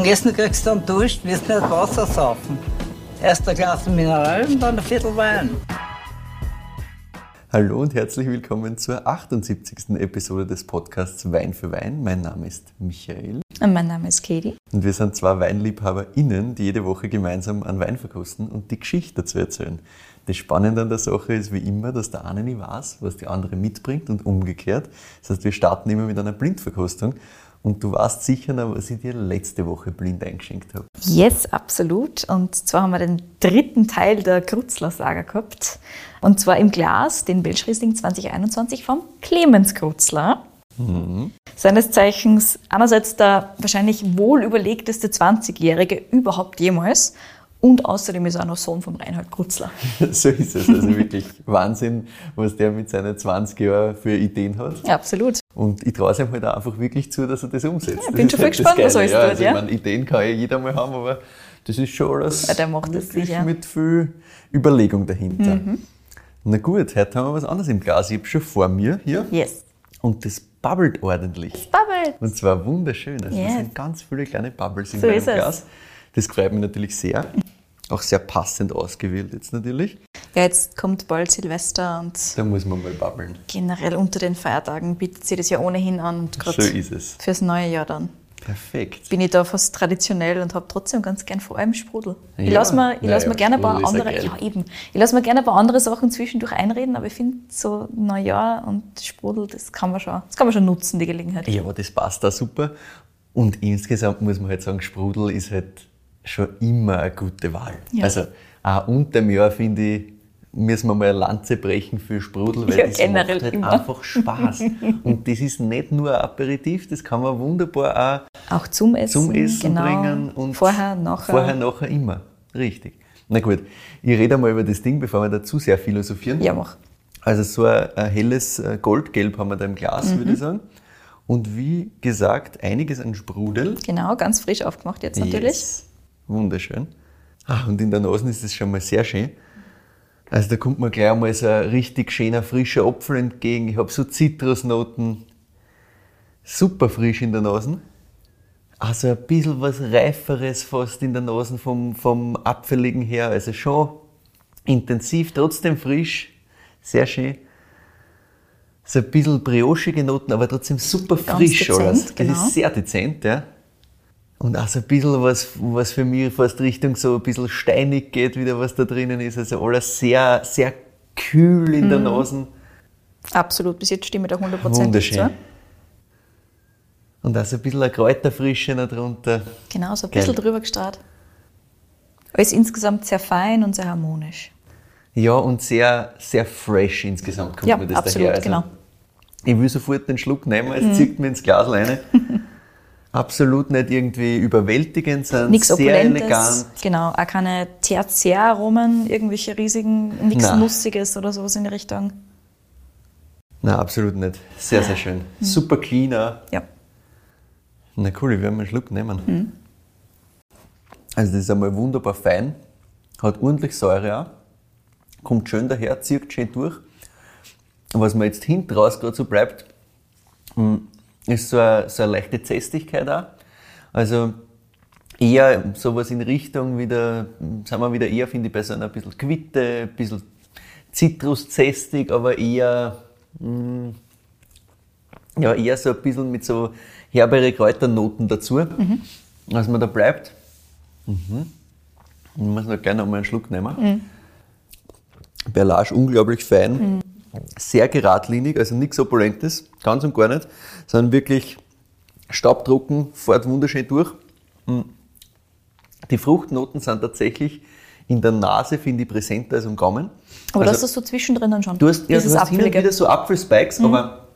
Dem Essen kriegst du einen Dusch, wirst nicht Wasser saufen. Erst ein Glas Mineral und dann ein Viertel Wein. Hallo und herzlich willkommen zur 78. Episode des Podcasts Wein für Wein. Mein Name ist Michael. Und mein Name ist Katie. Und wir sind zwei WeinliebhaberInnen, die jede Woche gemeinsam einen Wein verkosten und die Geschichte dazu erzählen. Das Spannende an der Sache ist wie immer, dass der eine nicht weiß, was die andere mitbringt und umgekehrt. Das heißt, wir starten immer mit einer Blindverkostung. Und du weißt sicher noch, was ich dir letzte Woche blind eingeschenkt habe. Yes, absolut. Und zwar haben wir den dritten Teil der Krutzler-Saga gehabt. Und zwar im Glas den Welschriesling 2021 vom Clemens Krutzler. Mhm. Seines Zeichens einerseits der wahrscheinlich wohl überlegteste 20-Jährige überhaupt jemals und außerdem ist er auch noch Sohn von Reinhard Krutzler. so ist es. Also wirklich Wahnsinn, was der mit seinen 20 Jahren für Ideen hat. Ja, absolut. Und ich traue es ihm halt auch einfach wirklich zu, dass er das umsetzt. Ja, ich bin schon voll gespannt, was alles ja, tut. Also, ja? Ich meine, Ideen kann ja jeder mal haben, aber das ist schon alles ja, der macht das sicher. mit viel Überlegung dahinter. Mhm. Na gut, heute haben wir was anderes im Glas. Ich habe schon vor mir hier. Yes. Und das bubbelt ordentlich. Das bubbelt. Und zwar wunderschön. Also yes. das sind ganz viele kleine Bubbles in so meinem Glas. Das freut mich natürlich sehr. Auch sehr passend ausgewählt jetzt natürlich. Ja, jetzt kommt bald Silvester und da muss man mal babbeln. Generell unter den Feiertagen bietet sich das ja ohnehin an. Und so ist es. Fürs neue Jahr dann. Perfekt. Bin ich da fast traditionell und habe trotzdem ganz gern vor allem Sprudel. Ja. Ich lasse mir, ich lass mir gerne ein paar andere, ja eben, ich lasse mir gerne ein paar andere Sachen zwischendurch einreden, aber ich finde so Neujahr und Sprudel, das kann man schon, das kann man schon nutzen, die Gelegenheit. Ja, aber das passt da super. Und insgesamt muss man halt sagen, Sprudel ist halt schon immer eine gute Wahl. Ja. Also auch unter dem Jahr finde ich, müssen wir mal eine Lanze brechen für Sprudel, weil ja, das macht halt immer. einfach Spaß. Und das ist nicht nur ein Aperitif, das kann man wunderbar auch, auch zum Essen, zum Essen genau. bringen. Und vorher, nachher. Vorher, nachher immer. Richtig. Na gut, ich rede einmal über das Ding, bevor wir dazu sehr philosophieren. Ja, mach. Also so ein, ein helles Goldgelb haben wir da im Glas, mhm. würde ich sagen. Und wie gesagt, einiges an Sprudel. Genau, ganz frisch aufgemacht jetzt natürlich. Yes. Wunderschön. Ah, und in der Nase ist es schon mal sehr schön. Also da kommt mir gleich einmal so ein richtig schöner, frischer Apfel entgegen. Ich habe so Zitrusnoten. Super frisch in der Nase. Also ein bisschen was Reiferes fast in der Nase vom, vom Apfeligen her. Also schon intensiv, trotzdem frisch. Sehr schön. So ein bisschen briochige Noten, aber trotzdem super frisch dezent, alles. Das genau. ist sehr dezent, ja. Und auch so ein bisschen was, was für mich fast Richtung so ein bisschen steinig geht, wieder was da drinnen ist. Also alles sehr, sehr kühl in der Mhm. Nase. Absolut, bis jetzt stimme ich da 100% Wunderschön. dazu. Und auch so ein bisschen eine Kräuterfrische noch drunter. Genau, so ein Geil. bisschen drüber gestrahlt. Alles insgesamt sehr fein und sehr harmonisch. Ja, und sehr, sehr fresh insgesamt kommt Ja, mir das absolut, daher. Also, genau. Ich will sofort den Schluck nehmen, es zieht mir ins Glas rein. Absolut nicht irgendwie überwältigend, sondern Nichts sehr elegant. Genau, auch keine Tertiäraromen, irgendwelche riesigen, nichts Nein. Nussiges oder sowas in die Richtung. Nein, absolut nicht. Sehr, sehr schön. Super cleaner. Ja. Na cool, ich werde mal einen Schluck nehmen. Mhm. Also das ist einmal wunderbar fein, hat ordentlich Säure auch, kommt schön daher, zieht schön durch. Und was mir jetzt hinten raus gerade so bleibt, mm, ist so eine, so eine leichte Zästigkeit auch. Also eher sowas in Richtung wieder, sind wir wieder eher, finde ich, bei so einer bisschen Quitte, ein bisschen zitruszästig, aber eher, mm, ja, eher so ein bisschen mit so herbere Kräuternoten dazu, was man da bleibt. Mhm. Ich muss noch gerne noch mal einen Schluck nehmen. Perlage unglaublich fein, sehr geradlinig, also nichts Opulentes, ganz und gar nicht, sondern wirklich staubtrocken, fährt wunderschön durch. Mm. Die Fruchtnoten sind tatsächlich in der Nase, finde ich, präsenter als am Gaumen. Aber du Also- hast das so zwischendrin dann schon. Du hast, ja, du hast hin und. Mhm. wieder so Apfelspikes, aber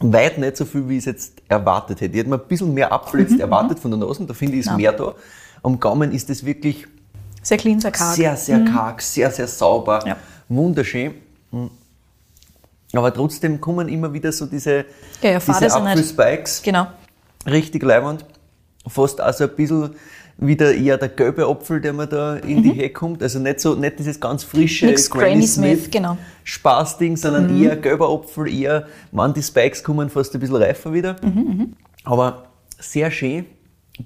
weit nicht so viel, wie ich es jetzt erwartet hätte. Ich hätte mir ein bisschen mehr Apfel Mhm, jetzt erwartet von der Nase, da finde ich, ist Ja. mehr da. Am Gaumen ist das wirklich Sehr clean, sehr karg. sehr, sehr karg, sehr, sehr sauber, Ja. wunderschön. Aber trotzdem kommen immer wieder so diese, Ja, ja, diese nicht. Apfelspikes, Genau. richtig leibend. Fast auch so ein bisschen wieder eher der gelbe Apfel, der mir da in die Hecke kommt. Also nicht so, nicht dieses ganz frische Mhm. Nix Granny Smith, genau. Spaßding, sondern Mhm. eher gelber Apfel, eher, man, die Spikes kommen fast ein bisschen reifer wieder. Mhm, Aber sehr schön,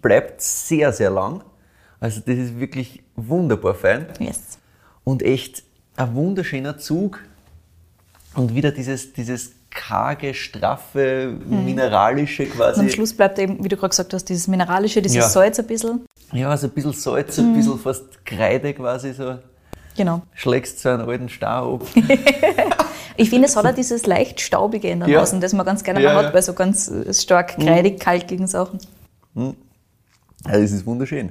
bleibt sehr, sehr lang. Also das ist wirklich wunderbar fein. Yes. Und echt ein wunderschöner Zug. Und wieder dieses, dieses karge, straffe, mineralische quasi. Und am Schluss bleibt eben, wie du gerade gesagt hast, dieses Mineralische, dieses Ja. Salz ein bisschen. Ja, also ein bisschen Salz, ein bisschen fast Kreide quasi so. Genau. Schlägst so einen alten Stau ab. Ich finde, es hat auch dieses leicht staubige in der Ja. Das man ganz gerne Ja, mal ja. hat, bei so ganz äh, stark kreidig, kalkigen Sachen. Also es ist wunderschön.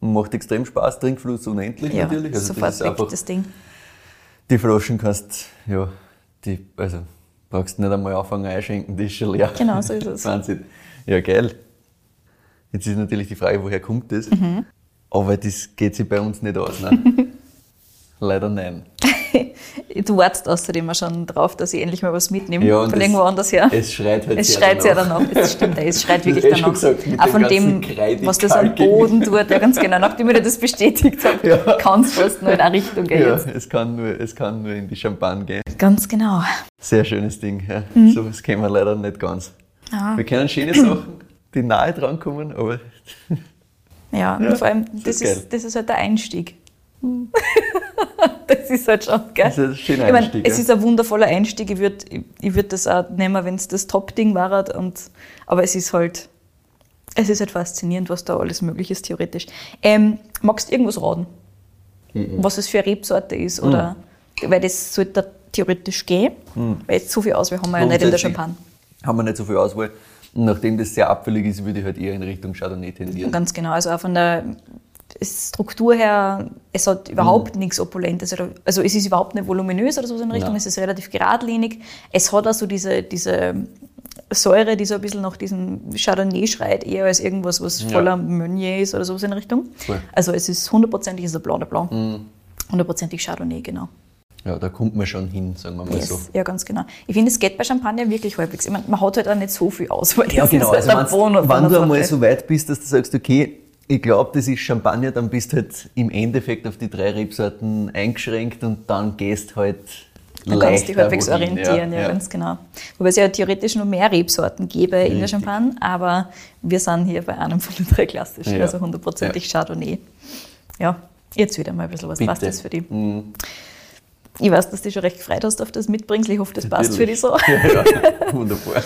Und macht extrem Spaß, Trinkfluss unendlich Ja, natürlich. Also sofort das ist weg einfach, das Ding. die Flaschen kannst, ja, die, also brauchst nicht einmal anfangen einschenken, die ist schon leer. Genau, so ist es. Wahnsinn. Ja, geil. Jetzt ist natürlich die Frage, woher kommt das? Mhm. Aber das geht sich bei uns nicht aus, ne? Leider nein. Du wartest außerdem auch schon drauf, dass ich endlich mal was mitnehme Ja, und von es- irgendwo anders her. es schreit halt Es schreit sehr danach. Es stimmt, es schreit wirklich Das du danach. gesagt, auch von dem, was das am. Boden tut. Ja, ganz genau. Nachdem ich dir das bestätigt habe, Ja. kann es fast nur in eine Richtung gehen. Ja, Jetzt. es kann, nur, es kann nur in die Champagne gehen. Ganz genau. Sehr schönes Ding. Ja. Mhm. So was kennen wir leider nicht ganz. Ja. Wir kennen schöne Sachen, die nahe dran kommen, aber Ja, Ja, und vor allem, das das ist geil. ist, das ist halt der Einstieg. das ist halt schon geil. Das ist ein schöner ich mein, Einstieg, Es ja. ist ein wundervoller Einstieg. Ich würde ich, würd das auch nehmen, wenn es das Top-Ding war. Und, aber es ist halt, es ist halt faszinierend, was da alles möglich ist, theoretisch. Ähm, magst du irgendwas raten? Mhm. Was es für eine Rebsorte ist? Oder, Weil das sollte da theoretisch gehen. Weil jetzt so viel Auswahl haben wir ja nicht in der Mhm. Champagne. haben wir nicht so viel Auswahl. Nachdem das sehr abfällig ist, würde ich halt eher in Richtung Chardonnay tendieren. Ganz genau. Also auch von der Struktur her, es hat überhaupt nichts Opulentes. oder- Also es ist überhaupt nicht voluminös oder so in Richtung, Nein. es ist relativ geradlinig. Es hat auch so diese, diese Säure, die so ein bisschen nach diesem Chardonnay schreit, eher als irgendwas, was Ja. voller Meunier ist oder sowas in Richtung. Voll. Also es ist hundertprozentig ist ein Blanc de Blanc. Hundertprozentig Chardonnay, genau. Ja, da kommt man schon hin, sagen wir mal Yes. so. Ja, ganz genau. Ich finde, es geht bei Champagner wirklich halbwegs. Ich meine, man hat halt auch nicht so viel Auswahl. Ja, genau. ist Also, halt wenn's- Bonus wenn du der einmal so weit bist, dass du sagst, okay, ich glaube, das ist Champagner, dann bist du halt im Endeffekt auf die drei Rebsorten eingeschränkt und dann gehst halt Man kann sich leichter halbwegs orientieren, ja, ganz genau. Wobei es ja theoretisch noch mehr Rebsorten gäbe in der Richtig. Champagne, aber wir sind hier bei einem von den drei klassischen, Ja. also hundertprozentig Chardonnay. Ja, jetzt wieder mal ein bisschen was. Bitte. Passt das für dich? Mhm. Ich weiß, dass du dich schon recht gefreut hast auf das Mitbringsel. Ich hoffe, das passt für dich Natürlich. so. Ja, ja, wunderbar.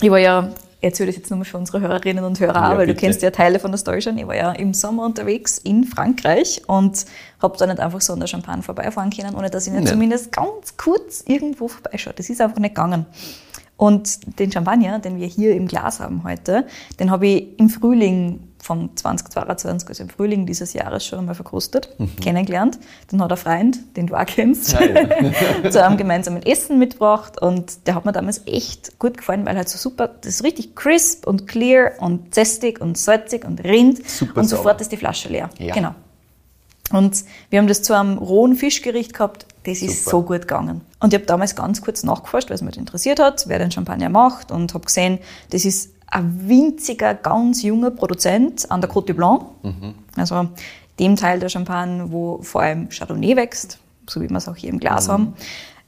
Ich war ja, erzähle das jetzt nochmal für unsere Hörerinnen und Hörer, Ja, weil du bitte. kennst ja Teile von der Story schon. Ich war ja im Sommer unterwegs in Frankreich und habe da nicht einfach so an der Champagne vorbeifahren können, ohne dass ich nicht Nein. zumindest ganz kurz irgendwo vorbeischaue. Das ist einfach nicht gegangen. Und den Champagner, den wir hier im Glas haben heute, den habe ich im Frühling von 2022, also im Frühling dieses Jahres schon einmal verkostet, kennengelernt. Dann hat ein Freund, den du auch kennst, Ah, ja. zu einem gemeinsamen Essen mitgebracht und der hat mir damals echt gut gefallen, weil halt so super, das ist richtig crisp und clear und zästig und salzig und rind Super und sauber. sofort ist die Flasche leer. Ja. Genau. Und wir haben das zu einem rohen Fischgericht gehabt, das ist Super. so gut gegangen. Und ich habe damals ganz kurz nachgeforscht, weil es mich interessiert hat, wer den Champagner macht und habe gesehen, das ist ein winziger, ganz junger Produzent an der Côte du Blanc, also dem Teil der Champagne, wo vor allem Chardonnay wächst, so wie wir es auch hier im Glas haben.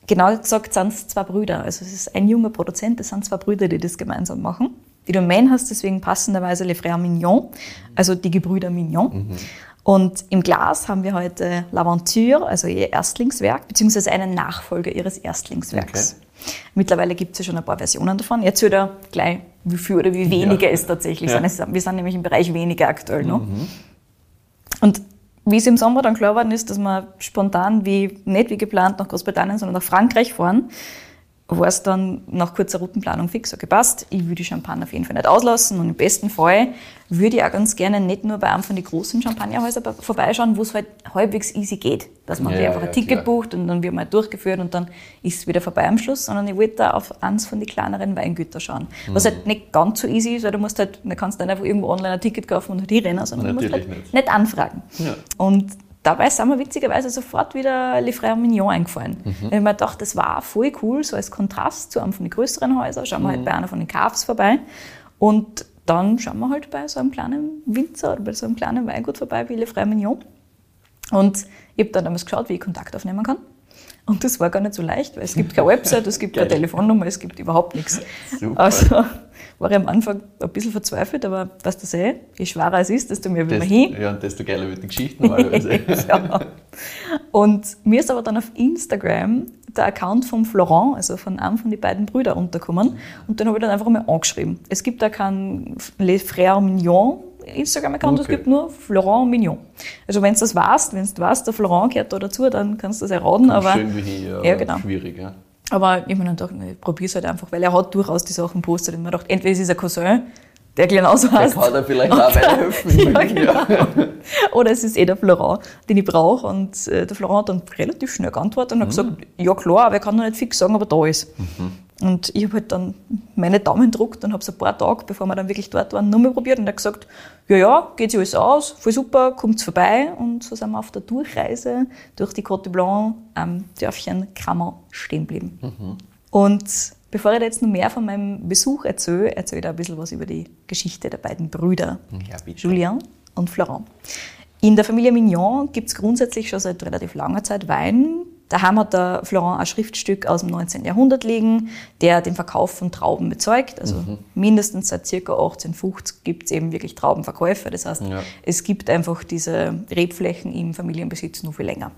Genau gesagt sind es zwei Brüder. Also es ist ein junger Produzent, das sind zwei Brüder, die das gemeinsam machen. Die Domain heißt deswegen passenderweise Les Frères Mignon, also die Gebrüder Mignon. Und im Glas haben wir heute L'Aventure, also ihr Erstlingswerk, beziehungsweise einen Nachfolger ihres Erstlingswerks. Mittlerweile gibt es ja schon ein paar Versionen davon. Jetzt wieder gleich, wie viel oder wie weniger es tatsächlich Ja. sind. Wir sind nämlich im Bereich weniger aktuell noch. Und wie es im Sommer dann klar geworden ist, dass wir spontan, wie nicht wie geplant, nach Großbritannien, sondern nach Frankreich fahren, war es dann nach kurzer Routenplanung fix, okay, passt, ich würde die Champagne auf jeden Fall nicht auslassen und im besten Fall würde ich auch ganz gerne nicht nur bei einem von den großen Champagnerhäusern bei- vorbeischauen, wo es halt halbwegs easy geht, dass man Ja, einfach ja, ein Ticket klar. bucht und dann wird man halt durchgeführt und dann ist es wieder vorbei am Schluss, sondern ich wollte da auf eins von den kleineren Weingütern schauen. Was Mhm. halt nicht ganz so easy ist, weil du musst halt, du kannst nicht einfach irgendwo online ein Ticket kaufen und halt hinrennen, sondern du musst Natürlich halt nicht. nicht anfragen. Ja. Und dabei sind mir witzigerweise sofort wieder Le Frère Mignon eingefallen. Mhm. Weil ich mir gedacht, das war voll cool, so als Kontrast zu einem von den größeren Häusern. Schauen wir halt bei einer von den Cafs vorbei. Und dann schauen wir halt bei so einem kleinen Winzer oder bei so einem kleinen Weingut vorbei wie Le Frère Mignon. Und ich habe dann damals geschaut, wie ich Kontakt aufnehmen kann. Und das war gar nicht so leicht, weil es gibt keine Website, es gibt keine. Telefonnummer, es gibt überhaupt nichts. Super. Also war ich am Anfang ein bisschen verzweifelt, aber was du eh, je schwerer es ist, desto mehr will man hin. ja, und desto geiler wird die Geschichte normalerweise. ja. Und mir ist aber dann auf Instagram der Account von Florent, also von einem von den beiden Brüdern, untergekommen. Und den habe ich dann einfach mal angeschrieben. Es gibt da keinen Les Frères Mignon Instagram-Account, es Okay. gibt nur Florent Mignon. Also wenn du das weißt, wenn du weißt, der Florent gehört da dazu, dann kannst du das erraten. Aber, Schön wie hier, Ja, genau. schwierig. Ja. aber ich gedacht, ich probiere es halt einfach, weil er hat durchaus die Sachen postet. Und mir gedacht, entweder ist es ein Cousin, der genauso Der heißt. kann da vielleicht auch weiterhelfen. Ja, genau. Oder es ist eh der Florent, den ich brauche. Und äh, der Florent hat dann relativ schnell geantwortet und hat gesagt, ja klar, aber er kann noch nicht fix sagen, ob er da ist. Und ich habe halt dann meine Daumen gedruckt und habe es ein paar Tage, bevor wir dann wirklich dort waren, nochmal probiert und er hat gesagt, ja, ja, geht sich alles aus, voll super, kommt vorbei. Und so sind wir auf der Durchreise durch die Côte Blanc am Dörfchen Krammer stehen geblieben. Und bevor ich da jetzt noch mehr von meinem Besuch erzähle, erzähle ich da ein bisschen was über die Geschichte der beiden Brüder. Ja, bitte. Julien und Florent. In der Familie Mignon gibt es grundsätzlich schon seit relativ langer Zeit Wein. Daheim hat der Florent ein Schriftstück aus dem 19. Jahrhundert liegen, der den Verkauf von Trauben bezeugt. Also mindestens seit circa 1850 gibt es eben wirklich Traubenverkäufe. Das heißt, Ja. es gibt einfach diese Rebflächen im Familienbesitz nur viel länger.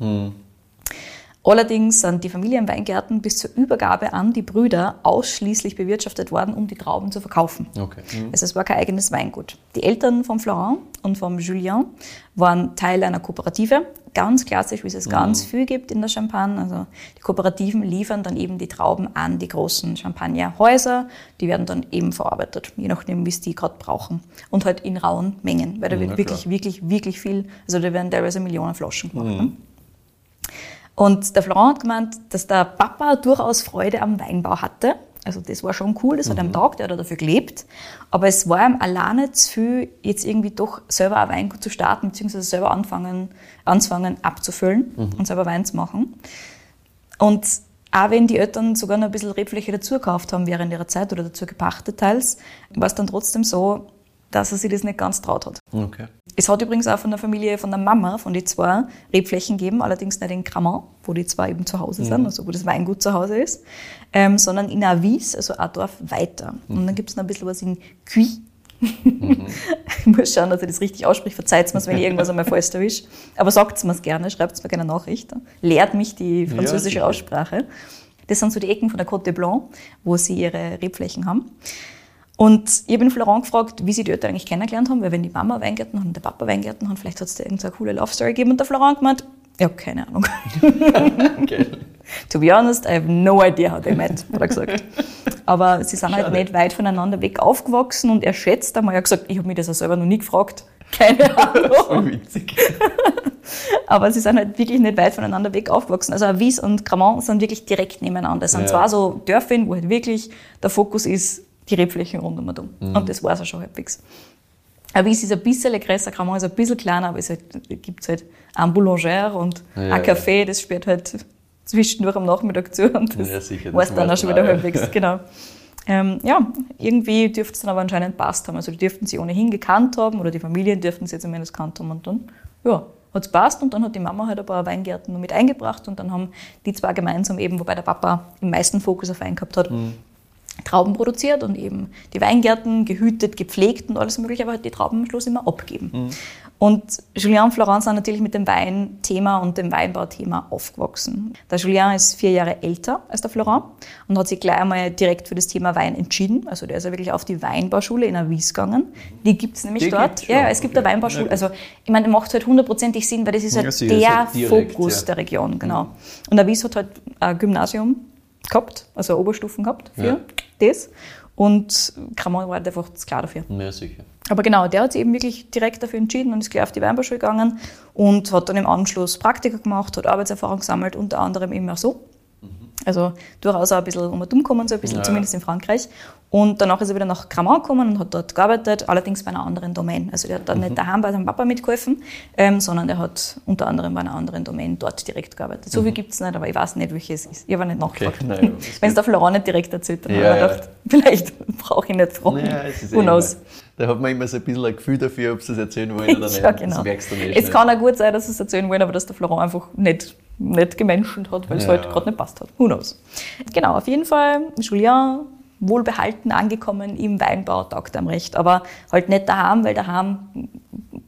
Allerdings sind die Familienweingärten bis zur Übergabe an die Brüder ausschließlich bewirtschaftet worden, um die Trauben zu verkaufen. Okay. Also es war kein eigenes Weingut. Die Eltern von Florent und von Julien waren Teil einer Kooperative, ganz klassisch, wie es es ganz viel gibt in der Champagne. Also die Kooperativen liefern dann eben die Trauben an die großen Champagnerhäuser, die werden dann eben verarbeitet, je nachdem, wie es die gerade brauchen. Und halt in rauen Mengen, weil da wird Na wirklich, wirklich, wirklich viel, also da werden teilweise Millionen Flaschen gemacht. Ne? Und der Florent hat gemeint, dass der Papa durchaus Freude am Weinbau hatte. Also das war schon cool, das hat ihm taugt, er hat dafür gelebt. Aber es war ihm alleine zu viel, jetzt irgendwie doch selber ein Weingut zu starten, beziehungsweise selber anfangen, anzufangen abzufüllen und selber Wein zu machen. Und auch wenn die Eltern sogar noch ein bisschen Rebfläche dazu gekauft haben während ihrer Zeit oder dazu gepachtet teils, war es dann trotzdem so, dass er sich das nicht ganz traut hat. Okay. Es hat übrigens auch von der Familie, von der Mama, von den zwei Rebflächen gegeben, allerdings nicht in Cramont, wo die zwei eben zu Hause sind, also wo das Weingut zu Hause ist, ähm, sondern in Avis, also ein Dorf weiter. Und dann gibt es noch ein bisschen was in Cuy. ich muss schauen, dass ich das richtig ausspreche. Verzeiht mir wenn ich irgendwas einmal falsch erwische. Aber sagt mir gerne, schreibt mir gerne Nachricht. Lehrt mich die französische sicher. Aussprache. Das sind so die Ecken von der Côte de Blanc, wo sie ihre Rebflächen haben. Und ich habe Florent gefragt, wie sie die Eltern eigentlich kennengelernt haben, weil wenn die Mama Weingärten hat und der Papa Weingärten hat, vielleicht hat es da irgendeine coole Love Story gegeben. Und der Florent gemeint, ja, keine Ahnung. Geil. to be honest, I have no idea how they met, hat er gesagt. Aber sie sind halt Schade. nicht weit voneinander weg aufgewachsen und er schätzt einmal, er hat gesagt, ich habe mich das ja selber noch nie gefragt. Keine Ahnung. Voll witzig. Aber sie sind halt wirklich nicht weit voneinander weg aufgewachsen. Also Avis und Cramont sind wirklich direkt nebeneinander. Es sind Ja. zwar so Dörfer, wo halt wirklich der Fokus ist, die Rebflächen rund um und um. Mhm. Und das war es auch schon halbwegs. Avis ist ein bisschen größer, Cramont ist ein bisschen kleiner, aber es halt, gibt halt ein Boulanger und Ja, ein Café, das sperrt halt zwischendurch am Nachmittag zu und das Ja, sicher, das weiß dann auch schon wieder ja. halbwegs, genau. Ähm, ja, irgendwie dürfte es dann aber anscheinend passt haben. Also die dürften sie ohnehin gekannt haben oder die Familien dürften sie zumindest gekannt haben und dann, ja, hat es passt und dann hat die Mama halt ein paar Weingärten noch mit eingebracht und dann haben die zwei gemeinsam eben, wobei der Papa im meisten Fokus auf Wein gehabt hat, Trauben produziert und eben die Weingärten gehütet, gepflegt und alles mögliche, aber halt die Trauben am Schluss immer abgeben. Und Julien und Florence sind natürlich mit dem Weinthema und dem Weinbauthema aufgewachsen. Der Julien ist vier Jahre älter als der Florent und hat sich gleich einmal direkt für das Thema Wein entschieden. Also der ist ja wirklich auf die Weinbauschule in Avis gegangen. Die gibt es nämlich Die dort. gibt's ja, es gibt okay. eine Weinbauschule. Also ich meine, macht halt hundertprozentig Sinn, weil das ist halt Ja, der ist halt direkt, Fokus ja. der Region, genau. Und Avis hat halt ein Gymnasium gehabt, also Oberstufen gehabt für Ja. das. Und Cramont war halt einfach klar dafür. Ja, sicher. Aber genau, der hat sich eben wirklich direkt dafür entschieden und ist gleich auf die Weinbauschule gegangen und hat dann im Anschluss Praktika gemacht, hat Arbeitserfahrung gesammelt, unter anderem eben auch so. Also durchaus auch ein bisschen um und um gekommen, so ein bisschen, Ja. zumindest in Frankreich. Und danach ist er wieder nach Cramont gekommen und hat dort gearbeitet, allerdings bei einer anderen Domain. Also der hat dann nicht daheim bei seinem Papa mitgeholfen, ähm, sondern der hat unter anderem bei einer anderen Domain dort direkt gearbeitet. So viel gibt es nicht, aber ich weiß nicht, welches es ist. Ich habe nicht nachgefragt. das Wenn es der Florent nicht direkt erzählt, dann Ja, habe ich ja. gedacht, vielleicht brauche ich nicht fragen. Es Who eh knows? Da hat man immer so ein bisschen ein Gefühl dafür, ob sie es erzählen wollen oder nicht. Ja, genau. Das merkst du nicht Es kann auch gut sein, dass sie es erzählen wollen, aber dass der Florent einfach nicht nicht gemenschelt hat, weil es Ja. halt gerade nicht passt hat. Who knows? Genau, auf jeden Fall, Julien wohlbehalten angekommen im Weinbau, taugt am recht, aber halt nicht daheim, weil daheim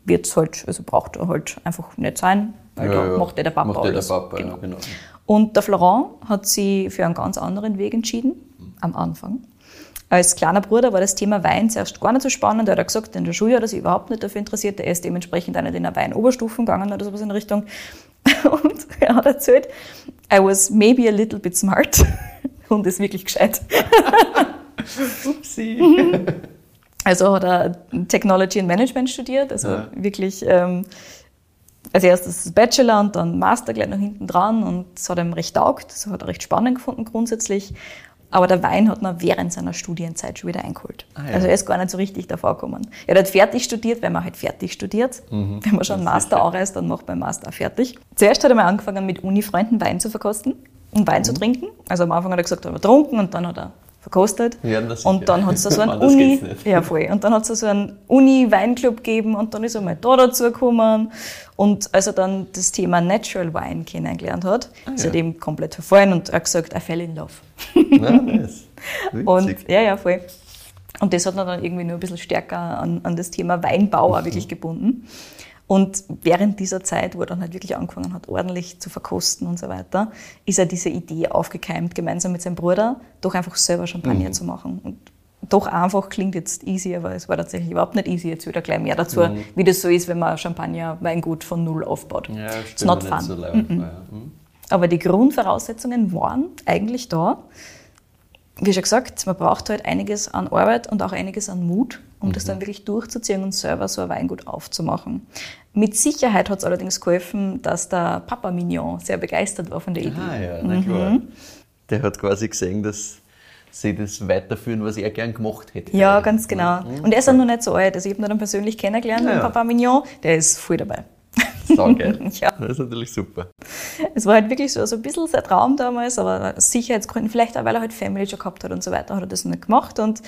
wird es halt, also braucht er halt einfach nicht sein, weil Ja, da ja. macht ja der Papa Macht der alles. Papa, ja, genau. genau. Und der Florent hat sich für einen ganz anderen Weg entschieden, am Anfang. Als kleiner Bruder war das Thema Wein zuerst gar nicht so spannend. Er hat gesagt, in der Schule hat er sich überhaupt nicht dafür interessiert. Er ist dementsprechend auch nicht in eine Weinoberstufen gegangen oder sowas in der Richtung. Und er hat erzählt, I was maybe a little bit smart. Und ist wirklich gescheit. Upsi. Also hat er Technology and Management studiert, also Ja. wirklich ähm, als erstes Bachelor und dann Master gleich noch hinten dran und es hat ihm recht taugt, das hat er recht spannend gefunden grundsätzlich. Aber der Wein hat man während seiner Studienzeit schon wieder eingeholt. Ah, ja. Also er ist gar nicht so richtig davor gekommen. Er hat fertig studiert, weil man halt fertig studiert. Mhm. Wenn man schon Master anreist, dann macht man Master auch fertig. Zuerst hat er mal angefangen, mit Uni-Freunden Wein zu verkosten und Wein Mhm. zu trinken. Also am Anfang hat er gesagt, er hat getrunken und dann hat er verkostet. Ja, und dann hat es da so einen Uni, ja voll. Und dann hat es so einen Uni-Weinclub gegeben und dann ist er mal da dazu gekommen. Und als er dann das Thema Natural Wine kennengelernt hat, ist er ja. dem komplett verfallen und er hat gesagt, I fell in love. Ja, nice. Und ja, ja, voll. Und das hat ihn dann irgendwie nur ein bisschen stärker an, an das Thema Weinbau auch wirklich gebunden. Und während dieser Zeit, wo er dann halt wirklich angefangen hat, ordentlich zu verkosten und so weiter, ist er diese Idee aufgekeimt, gemeinsam mit seinem Bruder, doch einfach selber Champagner zu machen. Und doch einfach klingt jetzt easy, aber es war tatsächlich überhaupt nicht easy. Jetzt wieder gleich mehr dazu, wie das so ist, wenn man Champagner Weingut von Null aufbaut. Ja, It's not fun. nicht so leicht vor, ja. Hm. Aber die Grundvoraussetzungen waren eigentlich da. Wie schon gesagt, man braucht halt einiges an Arbeit und auch einiges an Mut, um das dann wirklich durchzuziehen und selber so ein Weingut aufzumachen. Mit Sicherheit hat es allerdings geholfen, dass der Papa Mignon sehr begeistert war von der Idee. Ah ja, na klar. Mhm. Der hat quasi gesehen, dass sie das weiterführen, was er gern gemacht hätte. Ja, ganz genau. Und er ist auch noch nicht so alt. Also ich habe ihn dann persönlich kennengelernt, Ja, den ja. Papa Mignon. Der ist voll dabei. Saugeil. Ja. Das ist natürlich super. Es war halt wirklich so, so ein bisschen sein Traum damals, aber aus Sicherheitsgründen, vielleicht auch, weil er halt Family schon gehabt hat und so weiter, hat er das nicht gemacht. Und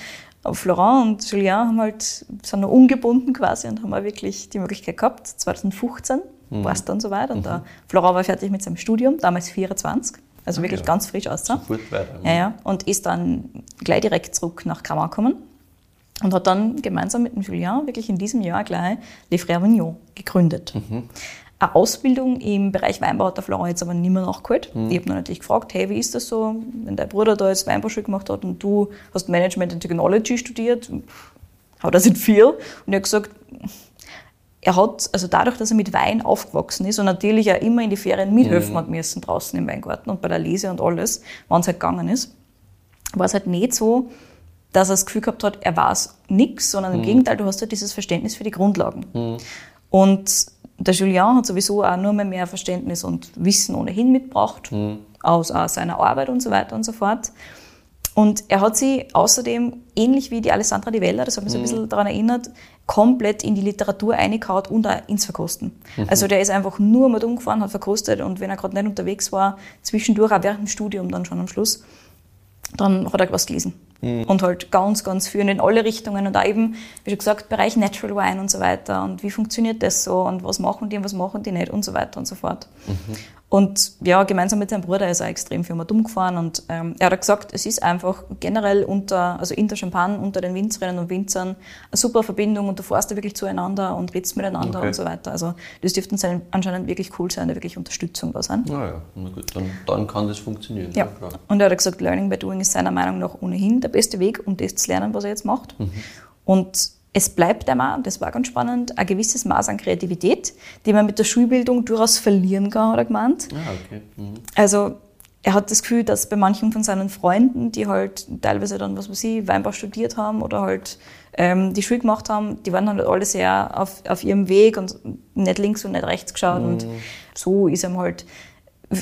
Florent und Julien haben halt, sind noch ungebunden quasi und haben auch wirklich die Möglichkeit gehabt. 2015 war es dann soweit und der Florent war fertig mit seinem Studium, damals 24, also wirklich ja. ganz frisch aussah. Sofort weiter. Ja, ja, und ist dann gleich direkt zurück nach Kammer gekommen und hat dann gemeinsam mit dem Julien wirklich in diesem Jahr gleich Les Frères Vignon gegründet. Eine Ausbildung im Bereich Weinbau hat der Florent jetzt aber nicht mehr nachgeholt. Ich habe ihn natürlich gefragt, hey, wie ist das so, wenn dein Bruder da jetzt Weinbauschule gemacht hat und du hast Management and Technology studiert? How does it feel? Und er hat gesagt, er hat, also dadurch, dass er mit Wein aufgewachsen ist und natürlich auch immer in die Ferien mithelfen hat müssen draußen im Weingarten und bei der Lese und alles, wann es halt gegangen ist, war es halt nicht so, dass er das Gefühl gehabt hat, er weiß nichts, sondern im Gegenteil, du hast halt dieses Verständnis für die Grundlagen. Und der Julien hat sowieso auch nur mehr, mehr Verständnis und Wissen ohnehin mitgebracht, aus auch seiner Arbeit und so weiter und so fort. Und er hat sich außerdem, ähnlich wie die Alessandra Di Vella, das hat mich so ein bisschen daran erinnert, komplett in die Literatur eingehaut und auch ins Verkosten. Also der ist einfach nur mal umgefahren, hat verkostet und wenn er gerade nicht unterwegs war, zwischendurch, auch während dem Studium dann schon am Schluss, dann hat er was gelesen. Und halt ganz, ganz viel in alle Richtungen und auch eben, wie schon gesagt, Bereich Natural Wine und so weiter. Und wie funktioniert das so? Und was machen die und was machen die nicht? Und so weiter und so fort. Und ja, gemeinsam mit seinem Bruder ist er extrem viel mal dumm gefahren und ähm, er hat gesagt, es ist einfach generell unter, also in der Champagne, unter den Winzerinnen und Winzern eine super Verbindung und du fährst da wirklich zueinander und redst miteinander Okay. und so weiter. Also das dürfte anscheinend wirklich cool sein, da wirklich Unterstützung da sein. Naja, na gut, dann, dann kann das funktionieren. Ja. klar. Und er hat gesagt, Learning by Doing ist seiner Meinung nach ohnehin der beste Weg, um das zu lernen, was er jetzt macht. Und es bleibt einmal, das war ganz spannend, ein gewisses Maß an Kreativität, die man mit der Schulbildung durchaus verlieren kann, hat er gemeint. Ah, okay. Mhm. Also er hat das Gefühl, dass bei manchen von seinen Freunden, die halt teilweise dann, was weiß ich, Weinbau studiert haben oder halt ähm, die Schule gemacht haben, die waren halt alle sehr auf, auf ihrem Weg und nicht links und nicht rechts geschaut. Und so ist ihm halt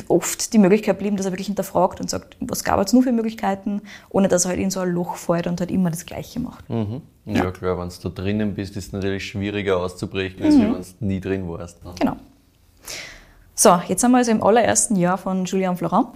oft die Möglichkeit geblieben, dass er wirklich hinterfragt und sagt, was gab es nur für Möglichkeiten, ohne dass er halt in so ein Loch fällt und halt immer das Gleiche macht. Mhm. Ja, klar, wenn du da drinnen bist, ist es natürlich schwieriger auszubrechen, als wenn du nie drin warst. ne? Genau. So, jetzt sind wir also im allerersten Jahr von Julien Florent.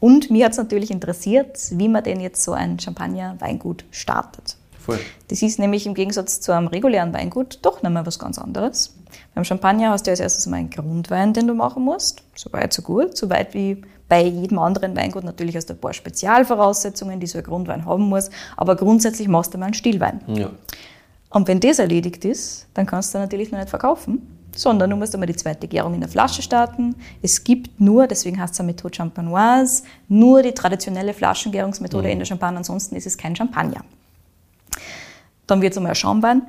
Und mir hat es natürlich interessiert, wie man denn jetzt so ein Champagner-Weingut startet. Voll. Das ist nämlich im Gegensatz zu einem regulären Weingut doch nochmal was ganz anderes. Beim Champagner hast du als erstes mal einen Grundwein, den du machen musst. So weit, so gut. So weit wie bei jedem anderen Weingut. Natürlich hast du ein paar Spezialvoraussetzungen, die so ein Grundwein haben muss. Aber grundsätzlich machst du mal einen Stillwein. Ja. Und wenn das erledigt ist, dann kannst du natürlich noch nicht verkaufen, sondern du musst einmal die zweite Gärung in der Flasche starten. Es gibt nur, deswegen heißt es eine Methode Champanoise, nur die traditionelle Flaschengärungsmethode in der Champagne, ansonsten ist es kein Champagner. Dann wird es einmal ein Schaumwein.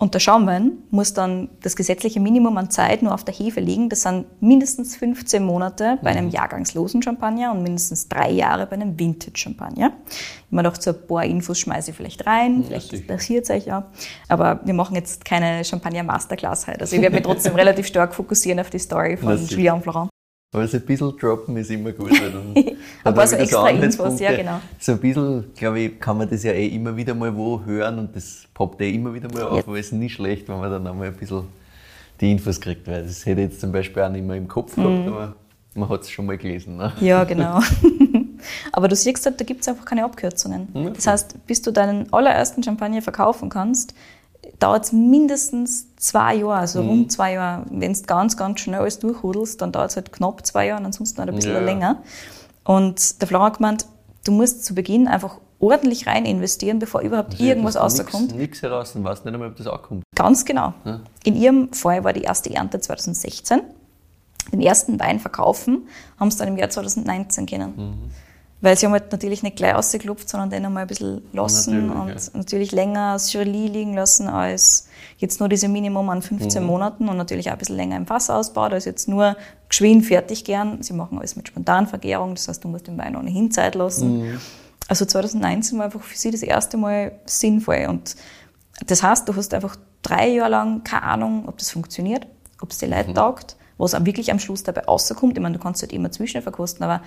Und der Schaumwein muss dann das gesetzliche Minimum an Zeit nur auf der Hefe liegen. Das sind mindestens 15 Monate bei einem jahrgangslosen Champagner und mindestens drei Jahre bei einem Vintage-Champagner. Immer noch zu ein paar Infos schmeiße ich vielleicht rein, vielleicht interessiert es euch ja. Aber wir machen jetzt keine Champagner-Masterclass heute. Also ich werde mich trotzdem relativ stark fokussieren auf die Story von Na sicher. Julien Florent. Aber so ein bisschen droppen ist immer gut. Weil dann Ein hat paar man so wieder extra Infos, ja, genau. So ein bisschen, glaube ich, kann man das ja eh immer wieder mal wo hören und das poppt eh immer wieder mal auf, Ja. aber es ist nicht schlecht, wenn man dann einmal ein bisschen die Infos kriegt, weil das hätte ich jetzt zum Beispiel auch nicht mehr im Kopf gehabt, Mhm. aber man hat es schon mal gelesen. Ne? Ja, genau. Aber du siehst halt, da gibt es einfach keine Abkürzungen. Ja. Das heißt, bis du deinen allerersten Champagner verkaufen kannst, dauert es mindestens zwei Jahre, also Mhm. rund zwei Jahre. Wenn du ganz, ganz schnell alles durchhudelst, dann dauert es halt knapp zwei Jahre und ansonsten halt ein bisschen Ja. länger. Und der Florent hat gemeint, du musst zu Beginn einfach ordentlich rein investieren, bevor überhaupt irgendwas rauskommt. Nichts heraus und weißt nicht einmal, ob das auch kommt. Ganz genau. Ja. In ihrem Fall war die erste Ernte 2016. Den ersten Wein verkaufen haben sie dann im Jahr 2019 können. Mhm. Weil sie haben halt natürlich nicht gleich ausgeklopft, sondern den einmal ein bisschen lassen Natürlich, und natürlich länger als Jury liegen lassen als jetzt nur diese Minimum an 15 Mhm. Monaten und natürlich auch ein bisschen länger im Fass ausbaut, als jetzt nur geschwind fertig gern. Sie machen alles mit Spontanvergärung, das heißt, du musst den Wein ohnehin Zeit lassen. Mhm. Also 2019 war einfach für sie das erste Mal sinnvoll. Und das heißt, du hast einfach drei Jahre lang keine Ahnung, ob das funktioniert, ob es die Leute taugt, was auch wirklich am Schluss dabei rauskommt. Ich meine, du kannst halt immer zwischen verkosten, aber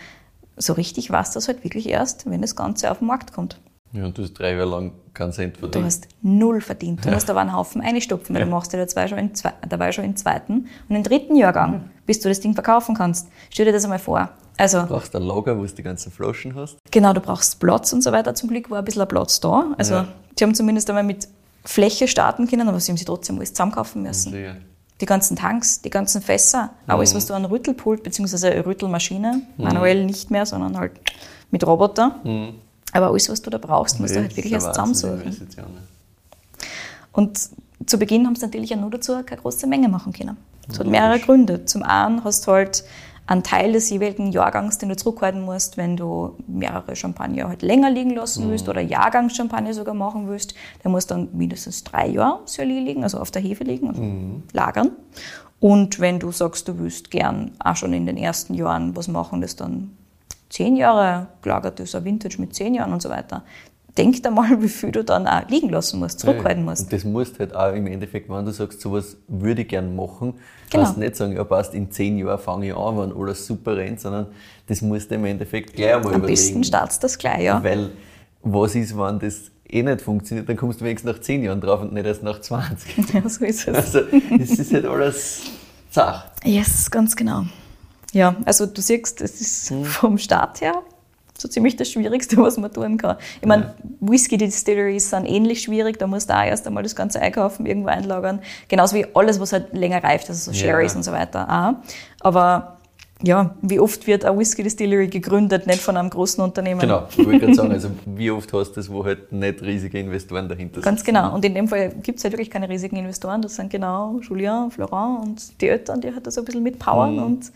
so richtig weißt du das halt wirklich erst, wenn das Ganze auf den Markt kommt. Ja, und du hast drei Jahre lang keinen Cent Du verdient. hast null verdient. Du musst aber einen Haufen einstopfen, weil du machst ja dabei schon, in zwei, dabei schon im zweiten und im dritten Jahrgang, bis du das Ding verkaufen kannst. Stell dir das einmal vor. Also, Du brauchst ein Lager, wo du die ganzen Flaschen hast. Genau, du brauchst Platz und so weiter. Zum Glück war ein bisschen ein Platz da. Also, Ja. sie haben zumindest einmal mit Fläche starten können, aber sie haben sie trotzdem alles zusammenkaufen müssen. Ja. Die ganzen Tanks, die ganzen Fässer, alles, was du an Rüttelpult bzw. eine Rüttelmaschine, manuell nicht mehr, sondern halt mit Roboter. Aber alles, was du da brauchst, musst du halt wirklich erst zusammensuchen. Und zu Beginn haben sie natürlich ja nur dazu keine große Menge machen können. Das hat mehrere Gründe. Zum einen hast du halt einen Teil des jeweiligen Jahrgangs, den du zurückhalten musst, wenn du mehrere Champagner halt länger liegen lassen willst oder Jahrgangschampagner sogar machen willst. Der muss dann mindestens drei Jahre Soli liegen, also auf der Hefe liegen, also lagern. Und wenn du sagst, du willst gern auch schon in den ersten Jahren was machen, das dann zehn Jahre gelagert ist, ein Vintage mit zehn Jahren und so weiter. Denk da mal, wie viel du dann auch liegen lassen musst, zurückhalten musst. Und das musst halt auch im Endeffekt, wenn du sagst, sowas würde ich gern machen, Genau. kannst du nicht sagen, ja passt, in zehn Jahren fange ich an, wenn alles super rennt, sondern das musst du im Endeffekt gleich einmal Am überlegen. besten startest du das gleich, ja. Weil was ist, wenn das eh nicht funktioniert, dann kommst du wenigstens nach zehn Jahren drauf und nicht erst nach 20. ja. So ist es. Also das ist halt alles Zach. Yes, ganz genau. Ja, also du siehst, es ist vom Start her so ziemlich das Schwierigste, was man tun kann. Ich meine, Whisky-Distilleries sind ähnlich schwierig, da musst du auch erst einmal das Ganze einkaufen, irgendwo einlagern. Genauso wie alles, was halt länger reift, also so Ja. Sherrys und so weiter auch. Aber ja, wie oft wird eine Whisky-Distillery gegründet, nicht von einem großen Unternehmen? Genau, ich wollte gerade sagen, also wie oft hast du das, wo halt nicht riesige Investoren dahinter sind? Ganz genau. Und in dem Fall gibt es halt wirklich keine riesigen Investoren. Das sind genau Julien, Florent und die Eltern, die halt da so ein bisschen mitpowern. Und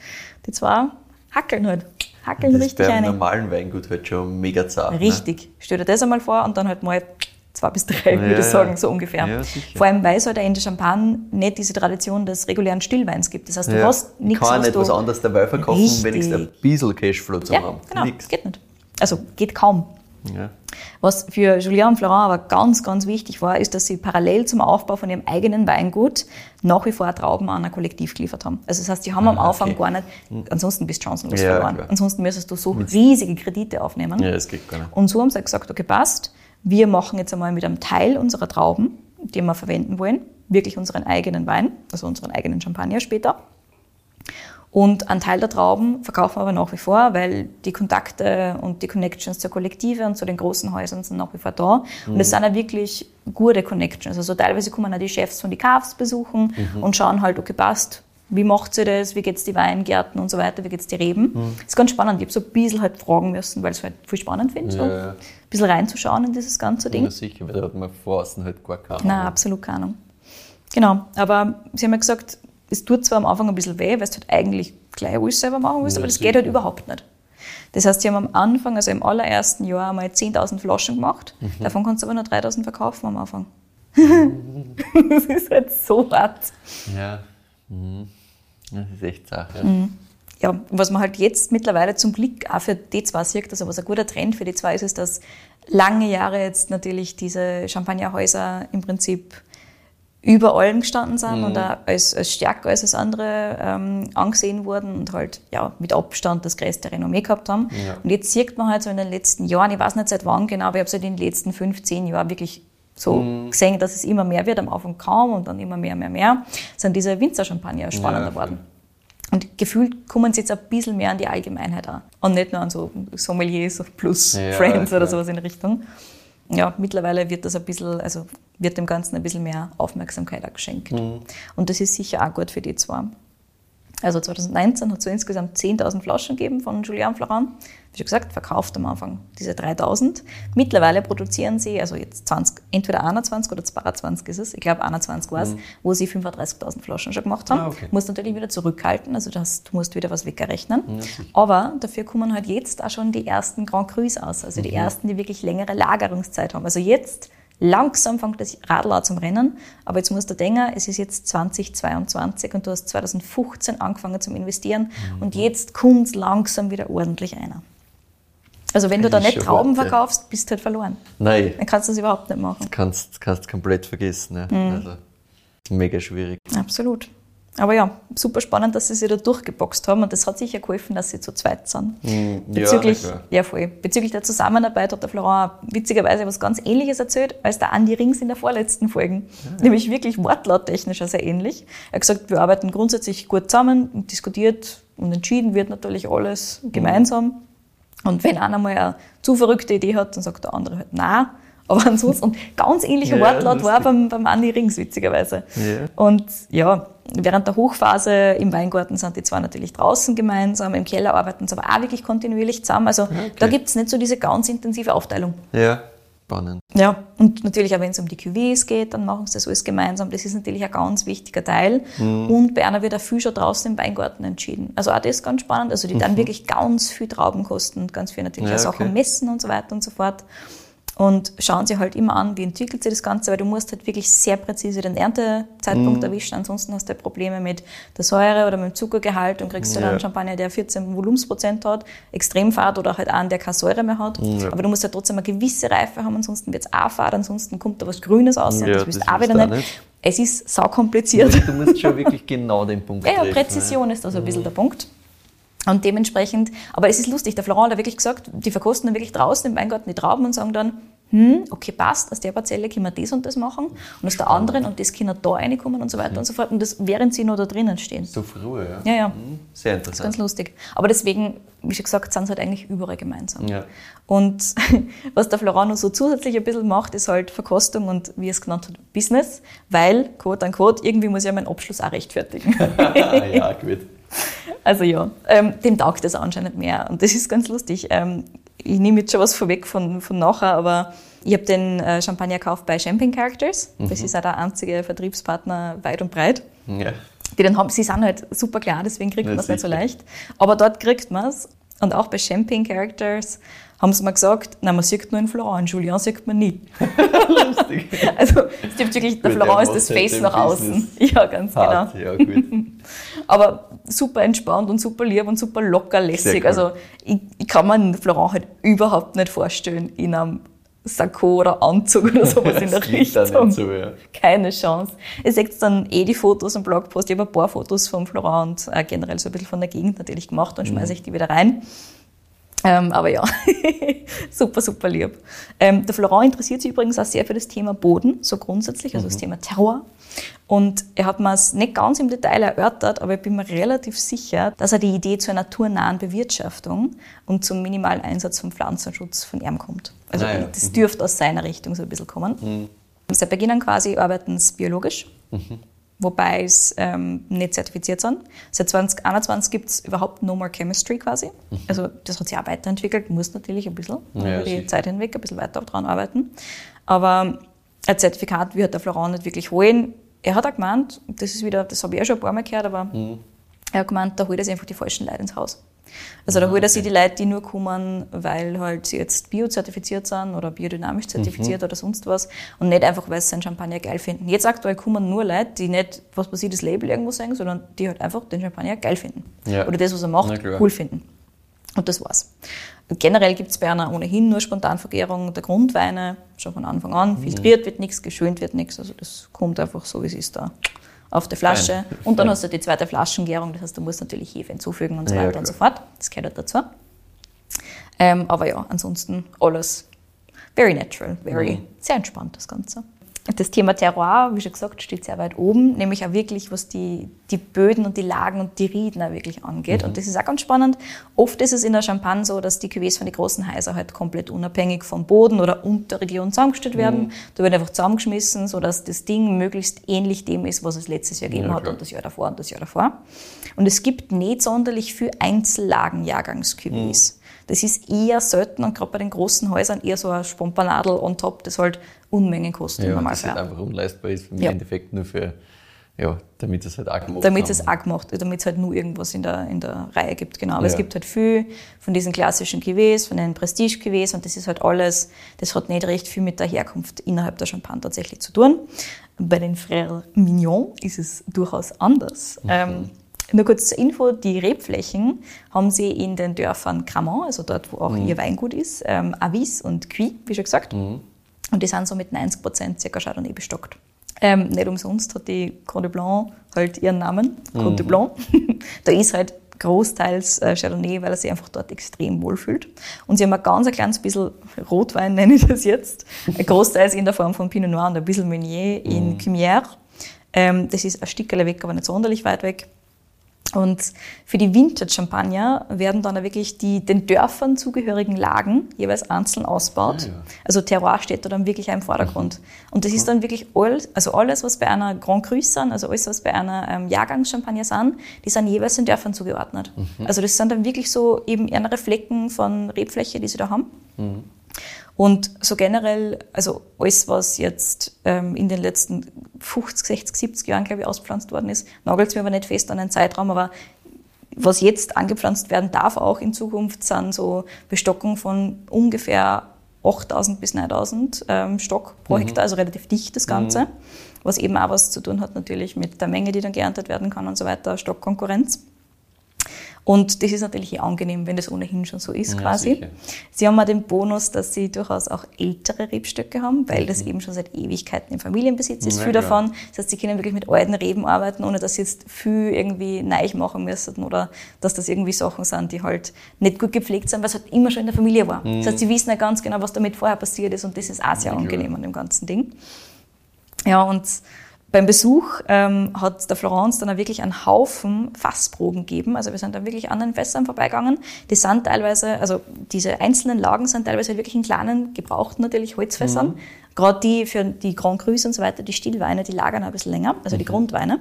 die zwei hackeln halt. Hackeln Das richtig beim rein. normalen Weingut halt schon mega zart. Ne? Richtig. Stell dir das einmal vor und dann halt mal zwei bis drei, würde Ja, ich sagen, ja. so ungefähr. Ja. Vor allem, weil es halt in der Champagne nicht diese Tradition des regulären Stillweins gibt. Das heißt, du hast ich nichts, kann was nicht was anderes dabei verkaufen, Richtig. wenigstens ein bisschen Cashflow zu ja, haben. genau. Nix. Geht nicht. Also geht kaum. Ja. Was für Julien und Florent aber ganz, ganz wichtig war, ist, dass sie parallel zum Aufbau von ihrem eigenen Weingut nach wie vor Trauben an ein Kollektiv geliefert haben. Also das heißt, sie haben am Ah, Anfang okay. gar nicht, ansonsten bist du chancenlos Ja, verloren. klar. Ansonsten müsstest du so riesige Kredite aufnehmen. ja, das geht gar nicht. Und so haben sie gesagt, okay, passt. Wir machen jetzt einmal mit einem Teil unserer Trauben, die wir verwenden wollen, wirklich unseren eigenen Wein, also unseren eigenen Champagner später. Und einen Teil der Trauben verkaufen wir aber nach wie vor, weil die Kontakte und die Connections zur Kollektive und zu den großen Häusern sind nach wie vor da. Und es sind ja wirklich gute Connections. Also teilweise kommen auch die Chefs von die Cafs besuchen und schauen halt, okay, passt, wie macht sie das, wie geht's die Weingärten und so weiter, wie geht's die Reben. Das ist ganz spannend. Ich habe so ein bisschen halt fragen müssen, weil ich es halt viel spannend finde, so Ja, ein ja. bisschen reinzuschauen in dieses ganze Ding. Ja, sicher, weil da hat man vor außen halt gar keine Nein, Ahnung. absolut keine Ahnung. Genau, aber sie haben ja gesagt, es tut zwar am Anfang ein bisschen weh, weil du halt eigentlich gleich alles selber machen willst, Ja, aber das sicher. geht halt überhaupt nicht. Das heißt, sie haben am Anfang, also im allerersten Jahr einmal 10.000 Flaschen gemacht, Mhm. davon kannst du aber nur 3.000 verkaufen am Anfang. das ist halt so hart. Ja. Mhm. Das ist echt Sache. Ja. Mhm. Ja, was man halt jetzt mittlerweile zum Glück auch für die zwei sieht, also was ein guter Trend für die zwei ist, ist, dass lange Jahre jetzt natürlich diese Champagnerhäuser im Prinzip über allem gestanden sind und auch als, als stärker als das andere ähm, angesehen wurden und halt ja mit Abstand das größte Renommee gehabt haben. Ja. Und jetzt sieht man halt so in den letzten Jahren, ich weiß nicht seit wann genau, aber ich habe es halt in den letzten 15 Jahren wirklich so gesehen, dass es immer mehr wird, am Anfang kaum und dann immer mehr, mehr, mehr, sind diese Winzer-Champagner spannender Ja, voll. worden. Und gefühlt kommen sie jetzt ein bisschen mehr an die Allgemeinheit an. Und nicht nur an so Sommeliers plus Ja, Friends oder sowas in Richtung. Ja, mittlerweile wird das ein bisschen, also wird dem Ganzen ein bisschen mehr Aufmerksamkeit auch geschenkt. Mhm. Und das ist sicher auch gut für die zwei. Also 2019 hat es so insgesamt 10.000 Flaschen gegeben von Julian Florent. Wie schon gesagt, verkauft am Anfang diese 3.000. Mittlerweile produzieren sie, also jetzt 20, entweder 21 oder 22 ist es, ich glaube 21 war es, wo sie 35.000 Flaschen schon gemacht haben. Mhm. Ah, okay. Musst natürlich wieder zurückhalten, also das, du musst wieder was wegrechnen. Aber dafür kommen halt jetzt auch schon die ersten Grand Crus aus, also Mhm. die ersten, die wirklich längere Lagerungszeit haben. Also jetzt langsam fängt das Radl an zum Rennen, aber jetzt musst du denken, es ist jetzt 2022 und du hast 2015 angefangen zum Investieren Mhm. und jetzt kommt langsam wieder ordentlich einer. Also wenn du da nicht Trauben ja. verkaufst, bist du halt verloren. Nein, Dann kannst du das überhaupt nicht machen. kannst kannst komplett vergessen. Ja. Mhm. Also, mega schwierig. Absolut. Aber ja, super spannend, dass sie sich da durchgeboxt haben und das hat sicher geholfen, dass sie zu zweit sind. ja, Bezüglich, klar. ja, voll. Bezüglich der Zusammenarbeit hat der Florent witzigerweise was ganz Ähnliches erzählt als der Andi Rings in der vorletzten Folgen. Nämlich wirklich wortlauttechnisch sehr ähnlich. Er hat gesagt, wir arbeiten grundsätzlich gut zusammen und diskutiert und entschieden wird natürlich alles gemeinsam. Und wenn einer mal eine zu verrückte Idee hat, dann sagt der andere halt nein. Aber ansonsten, und ganz ähnlicher Ja, Wortlaut war lustig. beim, beim Andi Rings, witzigerweise. Ja. Und ja, während der Hochphase im Weingarten sind die zwar natürlich draußen gemeinsam, im Keller arbeiten sie aber auch wirklich kontinuierlich zusammen. Also da gibt es nicht so diese ganz intensive Aufteilung. Ja, spannend. Ja, und natürlich auch wenn es um die Cuvées geht, dann machen sie das alles gemeinsam. Das ist natürlich ein ganz wichtiger Teil. Und bei einer wird auch viel schon draußen im Weingarten entschieden. Also auch das ist ganz spannend. Also die dann wirklich ganz viel Trauben kosten und ganz viel natürlich Ja, auch Sachen okay. messen und so weiter und so fort. Und schauen sie halt immer an, wie entwickelt sich das Ganze, weil du musst halt wirklich sehr präzise den Erntezeitpunkt erwischen, ansonsten hast du Probleme mit der Säure oder mit dem Zuckergehalt und kriegst du Ja. dann einen Champagner, der 14 Volumensprozent hat, extrem fad oder halt einen, der keine Säure mehr hat. Ja. Aber du musst ja trotzdem eine gewisse Reife haben, ansonsten wird es auch fad, ansonsten kommt da was Grünes aus und Ja, das willst du auch wieder du nicht. nicht. Es ist saukompliziert. Du musst schon wirklich genau den Punkt Ja, ja, treffen. Präzision ist da so ein bisschen der Punkt. Und dementsprechend, aber es ist lustig, der Florent hat wirklich gesagt, die verkosten dann wirklich draußen im Weingarten die Trauben und sagen dann, hm, okay, passt, aus der Parzelle können wir das und das machen und aus der anderen und das können da reinkommen und so weiter und so fort. Und das, während sie noch da drinnen stehen. So früh, ja. Ja, ja. Mhm. Sehr Das ist ganz interessant. lustig. Aber deswegen, wie schon gesagt, sind sie halt eigentlich überall gemeinsam. Ja. Und was der Florent noch so zusätzlich ein bisschen macht, ist halt Verkostung und, wie er es genannt hat, Business, weil, quote unquote, irgendwie muss ich ja meinen Abschluss auch rechtfertigen. ja, gut. Also ja, ähm, dem taugt das anscheinend mehr. Und das ist ganz lustig. Ähm, ich nehme jetzt schon was vorweg von, von nachher, aber ich habe den äh, Champagner gekauft bei Champagne Characters. Das ist auch der einzige Vertriebspartner weit und breit. Ja. Die dann haben, sie sind halt super klar, deswegen kriegt man es nicht so leicht. Aber dort kriegt man es. Und auch bei Champagne Characters haben sie mir gesagt, nein, man sieht nur in Florent, Julien sieht man nie. Lustig. Also es gibt wirklich, der Florent ist das halt Face nach außen. Business. Ja, ganz genau. Hart, ja, gut. Aber super entspannt und super lieb und super locker lässig. cool. Also ich, ich kann mir Florent halt überhaupt nicht vorstellen in einem Sakko oder Anzug oder sowas in der Richtung. so, ja. Keine Chance. Ihr seht dann eh die Fotos am Blogpost. Ich habe ein paar Fotos vom Florent und äh, generell so ein bisschen von der Gegend natürlich gemacht Mhm. und schmeiße ich die wieder rein. Ähm, aber ja, super, super lieb. Ähm, der Florent interessiert sich übrigens auch sehr für das Thema Boden, so grundsätzlich, also das Thema Terror. Und er hat mir es nicht ganz im Detail erörtert, aber ich bin mir relativ sicher, dass er die Idee zur naturnahen Bewirtschaftung und zum minimalen Einsatz von Pflanzenschutz von ihm kommt. Also Ah ja. das dürfte aus seiner Richtung so ein bisschen kommen. Seit Beginn an quasi arbeiten sie biologisch, wobei es ähm, nicht zertifiziert sind. Seit 2021 gibt es überhaupt No More Chemistry quasi. Also das hat sich auch weiterentwickelt, muss natürlich ein bisschen Ja, über die sicher. Zeit hinweg ein bisschen weiter daran arbeiten. Aber ein Zertifikat wird der Florent nicht wirklich holen. Er hat auch gemeint, das ist wieder, das habe ich auch schon ein paar Mal gehört, aber Mhm. er hat gemeint, da holt er sich einfach die falschen Leute ins Haus. Also da holt er sich die Leute, die nur kommen, weil halt sie jetzt biozertifiziert sind oder biodynamisch zertifiziert Mhm. oder sonst was und nicht einfach, weil sie seinen Champagner geil finden. Jetzt aktuell kommen nur Leute, die nicht, was ich, das Label irgendwo sagen, sondern die halt einfach den Champagner geil finden. Ja. Oder das, was er macht, cool finden. Und das war's. Generell gibt es bei einer ohnehin nur Spontanvergärung der Grundweine, schon von Anfang Mhm. an. Filtriert wird nichts, geschönt wird nichts. Also das kommt einfach so, wie es ist da auf der Flasche. Fein. Und dann Fein. hast du die zweite Flaschengärung, das heißt, du musst natürlich Hefe hinzufügen und so Ja, weiter klar. und so fort. Das gehört halt dazu. Ähm, aber ja, ansonsten alles very natural, very, Mhm. sehr entspannt das Ganze. Das Thema Terroir, wie schon gesagt, steht sehr weit oben, nämlich auch wirklich, was die, die Böden und die Lagen und die Rieden auch wirklich angeht. Und das ist auch ganz spannend. Oft ist es in der Champagne so, dass die Cuvées von den großen Häusern halt komplett unabhängig vom Boden oder Unterregion zusammengestellt werden. Da wird einfach zusammengeschmissen, sodass das Ding möglichst ähnlich dem ist, was es letztes Jahr gegeben Ja, hat und das Jahr davor und das Jahr davor. Und es gibt nicht sonderlich viel Einzellagen-Jahrgangs-Cuvées. Das ist eher selten und gerade bei den großen Häusern eher so ein Spompanadel on top, das halt Unmengen kostet im Ja, und das halt Normalfall. einfach unleistbar ist, im Ja. Endeffekt nur für, ja, damit es halt auch gemacht damit es auch gemacht damit es halt nur irgendwas in der, in der Reihe gibt. Genau. Aber es Ja. gibt halt viel von diesen klassischen Cuvées, von den Prestige-Cuvées und das ist halt alles, das hat nicht recht viel mit der Herkunft innerhalb der Champagne tatsächlich zu tun. Bei den Frères Mignon ist es durchaus anders. Ähm, nur kurz zur Info, die Rebflächen haben sie in den Dörfern Cramont, also dort, wo auch ihr Weingut ist, ähm, Avis und Cuy, wie schon gesagt. Und die sind so mit 90 Prozent circa Chardonnay bestockt. Ähm, nicht umsonst hat die Côte de Blanc halt ihren Namen, Côte de Blanc. da ist halt großteils äh, Chardonnay, weil er sich einfach dort extrem wohlfühlt. Und sie haben ein ganz ein kleines bisschen Rotwein, nenne ich das jetzt, großteils in der Form von Pinot Noir und ein bisschen Meunier in Cumière. Ähm, das ist ein Stückchen weg, aber nicht sonderlich weit weg. Und für die Vintage-Champagner werden dann wirklich die den Dörfern zugehörigen Lagen jeweils einzeln ausgebaut. Ah, ja. Also Terroir steht da dann wirklich auch im Vordergrund. Und das ist dann wirklich alles, also alles, was bei einer Grand Cru sind, also alles, was bei einer ähm, Jahrgangschampagner sind, die sind jeweils den Dörfern zugeordnet. Also das sind dann wirklich so eben ärmere Flecken von Rebfläche, die sie da haben. Und so generell, also alles, was jetzt ähm, in den letzten 50, 60, 70 Jahren, glaube ich, auspflanzt worden ist, nagelt mir aber nicht fest an einen Zeitraum, aber was jetzt angepflanzt werden darf auch in Zukunft, sind so Bestockung von ungefähr 8000 bis 9000 ähm, Stock pro Hektar, also relativ dicht das Ganze, was eben auch was zu tun hat natürlich mit der Menge, die dann geerntet werden kann und so weiter, Stockkonkurrenz. Und das ist natürlich eh angenehm, wenn das ohnehin schon so ist Ja, quasi. sicher. Sie haben auch den Bonus, dass sie durchaus auch ältere Rebstöcke haben, weil das eben schon seit Ewigkeiten im Familienbesitz ist. Mhm. Ja, viel klar. davon. Das heißt, sie können wirklich mit alten Reben arbeiten, ohne dass sie jetzt viel irgendwie neu machen müssen oder dass das irgendwie Sachen sind, die halt nicht gut gepflegt sind, weil es halt immer schon in der Familie war. Das heißt, sie wissen ja ganz genau, was damit vorher passiert ist und das ist auch sehr Mhm. Ja, angenehm an dem ganzen Ding. Ja, und beim Besuch ähm, hat der Florence dann auch wirklich einen Haufen Fassproben gegeben. Also wir sind da wirklich an den Fässern vorbeigegangen. Die sind teilweise, also diese einzelnen Lagen sind teilweise wirklich in kleinen, gebrauchten natürlich Holzfässern. Gerade die für die Grand Crus und so weiter, die Stillweine, die lagern ein bisschen länger, also die Grundweine.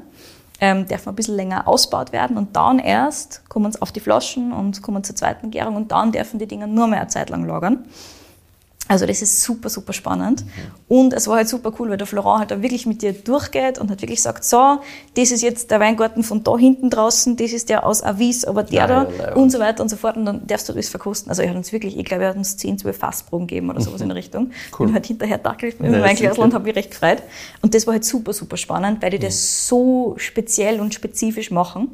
Ähm, dürfen ein bisschen länger ausgebaut werden und dann erst kommen sie auf die Flaschen und kommen zur zweiten Gärung und dann dürfen die Dinger nur mehr eine Zeit lang lagern. Also das ist super, super spannend. Und es war halt super cool, weil der Florent halt da wirklich mit dir durchgeht und hat wirklich sagt, so, das ist jetzt der Weingarten von da hinten draußen, das ist der aus Avis, aber der Ja, da ja. und so weiter und so fort. Und dann darfst du das verkosten. Also er hat uns wirklich, ich glaube, er hat uns 10, 12 Fassproben gegeben oder sowas in der Richtung. Cool. Und halt hinterher dackelt mit dem sicher. und habe mich recht gefreut. Und das war halt super, super spannend, weil die Mhm. das so speziell und spezifisch machen.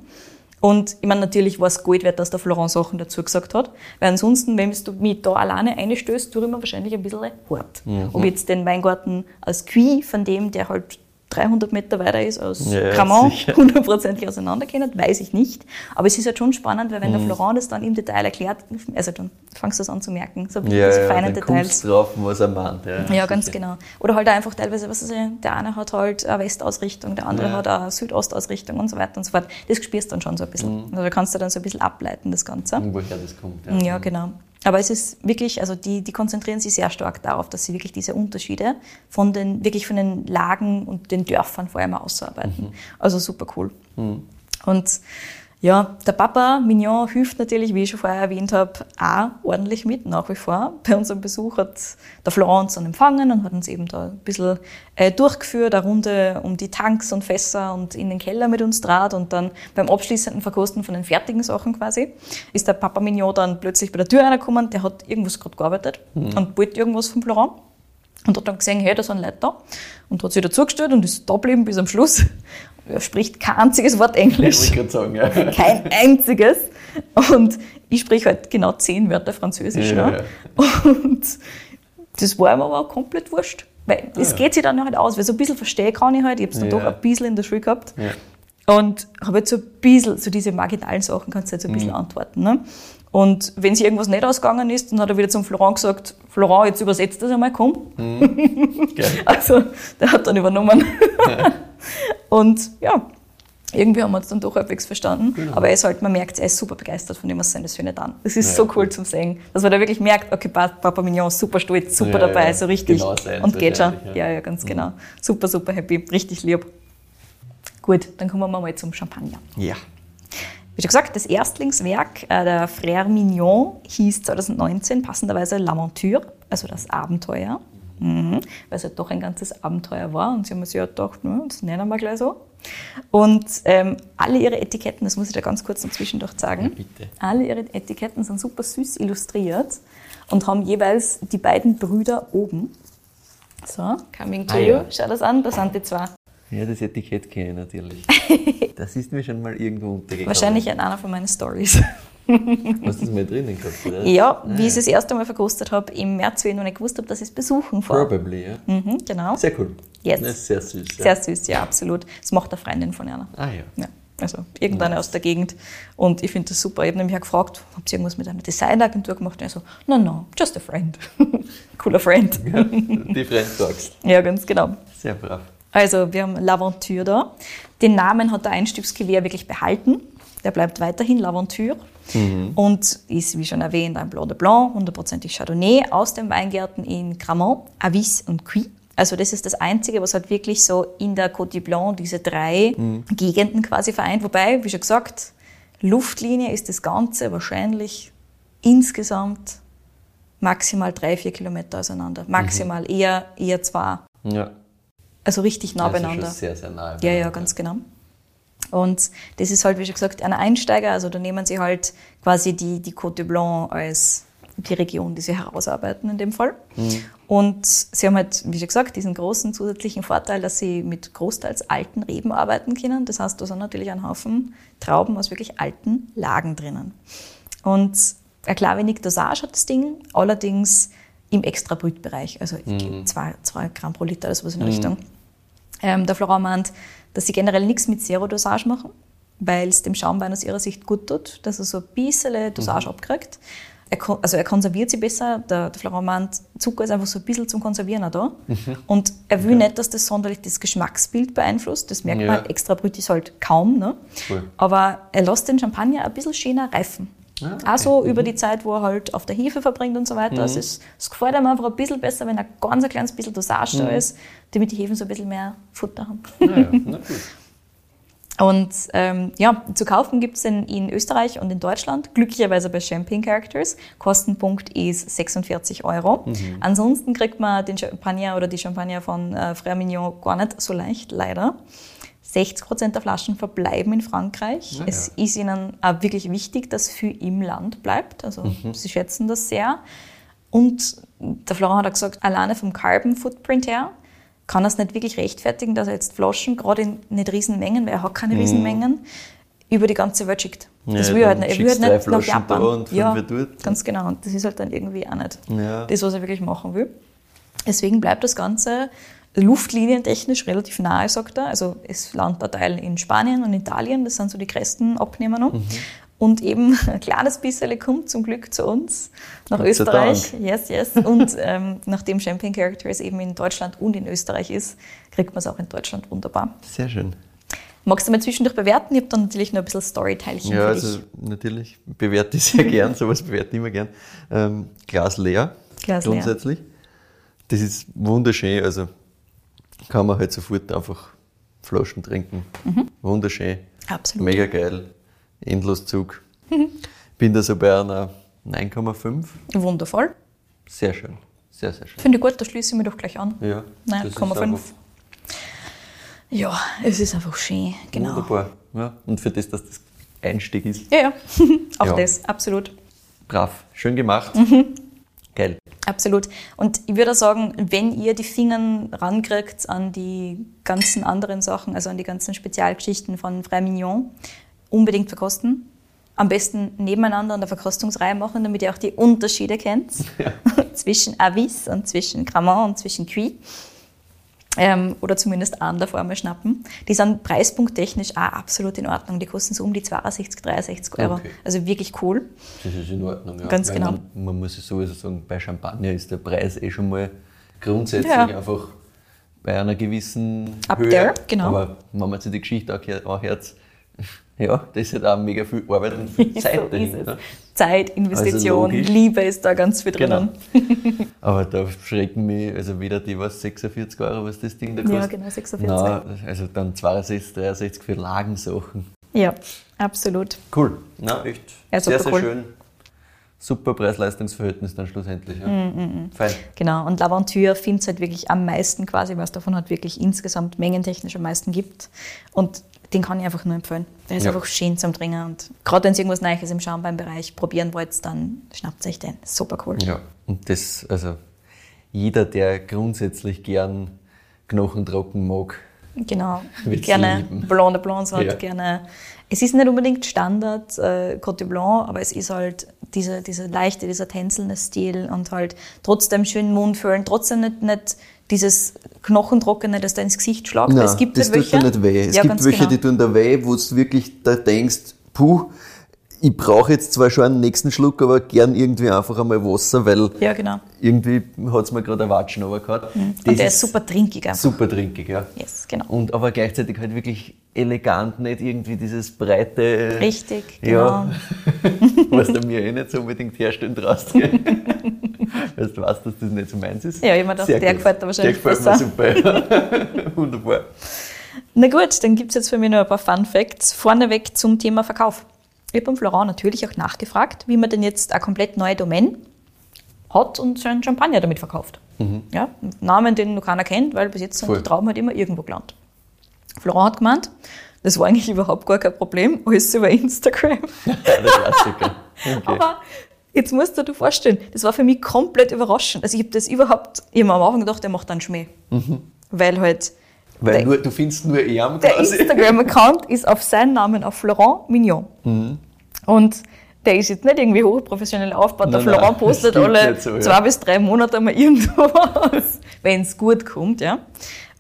Und ich meine, natürlich war es Gold wert, dass der Florent Sachen dazu gesagt hat. Weil ansonsten, wenn du mich da alleine einstößt, tue ich mir wahrscheinlich ein bisschen hart. Mhm. Ob jetzt den Weingarten als Qui von dem, der halt 300 Meter weiter ist als Ja, sicher. hundertprozentig auseinanderkennen, weiß ich nicht. Aber es ist halt schon spannend, weil wenn Mhm. der Florent das dann im Detail erklärt, also dann fangst du es an zu merken, so Ja, diese ja, feinen dann Details. drauf, was er meint. Ja, Ja, ganz sicher. genau. Oder halt einfach teilweise, was ich, der eine hat halt eine Westausrichtung, der andere Ja. hat eine Südostausrichtung und so weiter und so fort. Das spürst du dann schon so ein bisschen. Mhm. Also da kannst du dann so ein bisschen ableiten, das Ganze. Woher das kommt. Ja, genau. Aber es ist wirklich, also die, die konzentrieren sich sehr stark darauf, dass sie wirklich diese Unterschiede von den, wirklich von den Lagen und den Dörfern vor allem ausarbeiten. Also super cool. Und ja, der Papa Mignon hilft natürlich, wie ich schon vorher erwähnt habe, auch ordentlich mit, nach wie vor. Bei unserem Besuch hat der Florent uns dann empfangen und hat uns eben da ein bisschen äh, durchgeführt, eine Runde um die Tanks und Fässer und in den Keller mit uns draht und dann beim abschließenden Verkosten von den fertigen Sachen quasi, ist der Papa Mignon dann plötzlich bei der Tür reingekommen, der hat irgendwas gerade gearbeitet und wollte irgendwas vom Florent. Und hat dann gesehen, hey, da sind Leute da. Und hat sich dazugestellt und ist da geblieben bis am Schluss. Er spricht kein einziges Wort Englisch. Ich wollte gerade sagen, ja. Kein einziges. Und ich spreche halt genau zehn Wörter Französisch. Ja, ne? Und das war ihm aber komplett wurscht. Weil es ja. geht sich dann halt aus, weil so ein bisschen verstehe kann ich halt. Ich habe es dann Ja. doch ein bisschen in der Schule gehabt. Ja. Und habe jetzt so ein bisschen, so diese marginalen Sachen kannst du jetzt so ein Mhm. bisschen antworten. Ne? Und wenn sich irgendwas nicht ausgegangen ist, dann hat er wieder zum Florent gesagt, Florent, jetzt übersetzt das einmal, komm. Geil. Also, der hat dann übernommen. Und ja, irgendwie haben wir uns dann doch halbwegs verstanden. Aber er ist halt, man merkt, er ist super begeistert von dem, was seine Söhne tun. Das ist Ja, so cool zum Sehen. Dass man da wirklich merkt, okay, Pa- Papa Mignon ist super stolz, super Ja, dabei, ja, so richtig. genau und geht schon. Ja. ja. ja, ganz genau. Super, super happy, richtig lieb. Gut, dann kommen wir mal zum Champagner. Ja. Wie schon gesagt, das Erstlingswerk äh, der Frère Mignon hieß 2019 passenderweise L'Aventure, also das Abenteuer, mhm. weil es halt doch ein ganzes Abenteuer war. Und sie haben sich ja gedacht, ne, das nennen wir gleich so. Und ähm, alle ihre Etiketten, das muss ich da ganz kurz noch zwischendurch sagen, Ja, alle ihre Etiketten sind super süß illustriert und haben jeweils die beiden Brüder oben. So, coming to Ah, you, ja. schau das an, da sind die zwei. Ja, das Etikett kenne ich natürlich. Das ist mir schon mal irgendwo untergekommen. Wahrscheinlich in einer von meinen Stories. Hast du das mal drinnen gehabt, oder? Ja, wie ich es das erste Mal verkostet habe, im März, wie ich noch nicht gewusst habe, dass ich es besuchen fahre. Probably, ja. Mhm, genau. Sehr cool. Yes. Das ist sehr süß. Ja. Sehr süß, ja, absolut. Das macht eine Freundin von einer. Ah ja. Ja, also irgendeine aus der Gegend. Und ich finde das super. Ich habe nämlich auch gefragt, habt ihr irgendwas mit einer Designagentur gemacht? Und er so, no, no, just a friend. Cooler Friend. Die Friend Talks. ja, ganz genau. Sehr brav. Also, wir haben L'Aventure da. Den Namen hat der Einstiegsgewehr wirklich behalten. Der bleibt weiterhin L'Aventure und ist, wie schon erwähnt, ein Blanc de Blanc, hundertprozentig Chardonnay aus den Weingärten in Cramont, Avis und Cuy. Also das ist das Einzige, was halt wirklich so in der Côte du Blanc diese drei Gegenden quasi vereint. Wobei, wie schon gesagt, Luftlinie ist das Ganze wahrscheinlich insgesamt maximal drei, vier Kilometer auseinander. Maximal eher, eher zwei. Ja. Also richtig nah Also beieinander. sehr, sehr nah. Ja, ja, ganz genau. Und das ist halt, wie schon gesagt, ein Einsteiger. Also da nehmen sie halt quasi die, die Côte de Blanc als die Region, die sie herausarbeiten in dem Fall. Und sie haben halt, wie schon gesagt, diesen großen zusätzlichen Vorteil, dass sie mit großteils alten Reben arbeiten können. Das heißt, da sind natürlich ein Haufen Trauben aus wirklich alten Lagen drinnen. Und ein klar wenig Dosage hat das Ding, allerdings im Extrabrütbereich, also zwei, zwei Gramm pro Liter oder sowas in der Richtung. Ähm, der Florent meint, dass sie generell nichts mit Zero-Dosage machen, weil es dem Schaumwein aus ihrer Sicht gut tut, dass er so ein bisschen Dosage abkriegt. Er, also er konserviert sie besser. Der, der Florent meint, Zucker ist einfach so ein bisschen zum Konservieren auch da. Und er will nicht, dass das sonderlich das Geschmacksbild beeinflusst. Das merkt Ja. man extra Brüt ist halt kaum. Ne? Cool. Aber er lässt den Champagner ein bisschen schöner reifen. Ah, okay. Auch so über die Zeit, wo er halt auf der Hefe verbringt und so weiter. Also es, es gefällt ihm einfach ein bisschen besser, wenn ein ganz ein kleines bisschen Dosage da ist, damit die Hefen so ein bisschen mehr Futter haben. Naja, na gut. Und ähm, ja, zu kaufen gibt es in Österreich und in Deutschland, glücklicherweise bei Champagne Characters. Kostenpunkt ist 46 Euro. Ansonsten kriegt man den Champagner oder die Champagner von äh, Frère Mignon gar nicht so leicht, leider. 60 Prozent der Flaschen verbleiben in Frankreich. Ja, es ist ihnen auch wirklich wichtig, dass viel im Land bleibt. Also sie schätzen das sehr. Und der Florent hat auch gesagt, alleine vom Carbon Footprint her kann er es nicht wirklich rechtfertigen, dass er jetzt Flaschen, gerade in nicht Riesenmengen, weil er hat keine Riesenmengen, über die ganze Welt schickt. Das Ja, will er halt nicht. Er will halt nicht nach Japan. und ja, dort. ganz genau. Und das ist halt dann irgendwie auch nicht Ja. das, was er wirklich machen will. Deswegen bleibt das Ganze luftlinientechnisch relativ nahe, sagt er. Also es landet ein Teil in Spanien und Italien, das sind so die größten Abnehmer noch. Mhm. Und eben ein kleines bisschen kommt zum Glück zu uns nach Gott Österreich. Yes, yes. Und ähm, nachdem Champion Characters eben in Deutschland und in Österreich ist, kriegt man es auch in Deutschland wunderbar. Sehr schön. Magst du mal zwischendurch bewerten? Ich habe dann natürlich noch ein bisschen Storyteilchen Ja, also natürlich bewerte ich sehr gern, sowas bewerte ich immer gern. Ähm, Glas leer, Glas leer. grundsätzlich. Das ist wunderschön, also kann man halt sofort einfach Flaschen trinken. Wunderschön, Mhm. Absolut. mega geil, Endloszug. Bin da so bei einer 9,5. Wundervoll. Sehr schön, sehr, sehr schön. Finde ich gut, da schließe ich mich doch gleich an. Ja, Nein, das ist 0,5. einfach Ja, es ist einfach schön, genau. Wunderbar. Ja. Und für das, dass das Einstieg ist, Ja, ja, auch Ja. das, absolut. brav, schön gemacht. Mhm. Geil. Absolut. Und ich würde sagen, wenn ihr die Finger rankriegt an die ganzen anderen Sachen, also an die ganzen Spezialgeschichten von Frère Mignon, unbedingt verkosten. Am besten nebeneinander an der Verkostungsreihe machen, damit ihr auch die Unterschiede kennt zwischen Avis und zwischen Cremant und zwischen Cuit. Ähm, oder zumindest einen davor mal schnappen. Die sind preispunkttechnisch auch absolut in Ordnung. Die kosten so um die 62, 63 Euro. Okay. Also wirklich cool. Das ist in Ordnung, ja. Ganz Weil genau. Man, man muss ja sowieso sagen, bei Champagner ist der Preis eh schon mal grundsätzlich Ja. einfach bei einer gewissen Up Höhe. there, genau. Aber wenn man sich die Geschichte auch anhört, ja, das ist halt auch mega viel Arbeit und viel Zeit so dahinter. Zeit, Investition, Also. Liebe ist da ganz viel drinnen. Genau. Aber da schrecken mich, also weder die was 46 Euro, was das Ding da Ja, kostet. genau, 46. Nein, also dann 62, 63 für Lagensachen. Ja, absolut. Cool. Na, echt Ja, sehr, sehr cool. schön. Super Preis-Leistungs-Verhältnis dann schlussendlich. Ja. Mm, Fein. Genau. Und L'Aventure findet es halt wirklich am meisten quasi, es davon halt wirklich insgesamt mengentechnisch am meisten gibt. Und den kann ich einfach nur empfehlen. Der ist Ja. einfach schön zum Trinken. Und gerade wenn ihr irgendwas Neues im Schaumweinbereich probieren wollt, dann schnappt euch den. Super cool. Ja, und das, also jeder, der grundsätzlich gern knochentrocken mag, Genau. Gerne lieben. Blanc de Blancs hat, Ja. gerne. Es ist nicht unbedingt Standard äh, Côte de Blanc, aber es ist halt dieser, dieser leichte, dieser tänzelnde Stil und halt trotzdem schön Mundfüllen, trotzdem nicht, nicht dieses Knochentrockene, das da ins Gesicht schlagt. Nein, es gibt das halt tut dir nicht weh. Es Ja, gibt welche, genau. die tun da weh, wo du wirklich da denkst, puh, ich brauche jetzt zwar schon einen nächsten Schluck, aber gern irgendwie einfach einmal Wasser, weil Ja, genau. irgendwie hat es mir gerade ein Watschen runtergehauen. Und der ist super trinkig einfach. super trinkig, ja. Yes, genau. Und aber gleichzeitig halt wirklich elegant, nicht irgendwie dieses breite. Richtig, Ja. genau. was du mir eh nicht so unbedingt herstellen traust. gell? Weil du weißt, dass das nicht so meins ist. Ja, ich Sehr der gut. gefällt dir wahrscheinlich Der gefällt mir super. Wunderbar. Na gut, dann gibt es jetzt für mich noch ein paar Fun Facts. Vorneweg zum Thema Verkauf. Ich habe beim Florent natürlich auch nachgefragt, wie man denn jetzt eine komplett neue Domain hat und seinen Champagner damit verkauft. Ja, einen Namen, den noch keiner kennt, weil bis jetzt sind Voll. die Trauben halt immer irgendwo gelandet. Florent hat gemeint, das war eigentlich überhaupt gar kein Problem, alles über Instagram. Ja, der Klassiker. Okay. Aber jetzt musst du dir vorstellen, das war für mich komplett überraschend. Also ich habe das überhaupt, ich hab mir am Anfang gedacht, der macht einen Schmäh. Weil halt Weil der- nur, du findest nur er der. Instagram-Account ist auf seinen Namen, auf Florent Mignon. Und der ist jetzt nicht irgendwie hochprofessionell aufgebaut. Der Nein, nein, Florent postet das stimmt alle so, ja. zwei bis drei Monate mal irgendwas, wenn es gut kommt. Ja.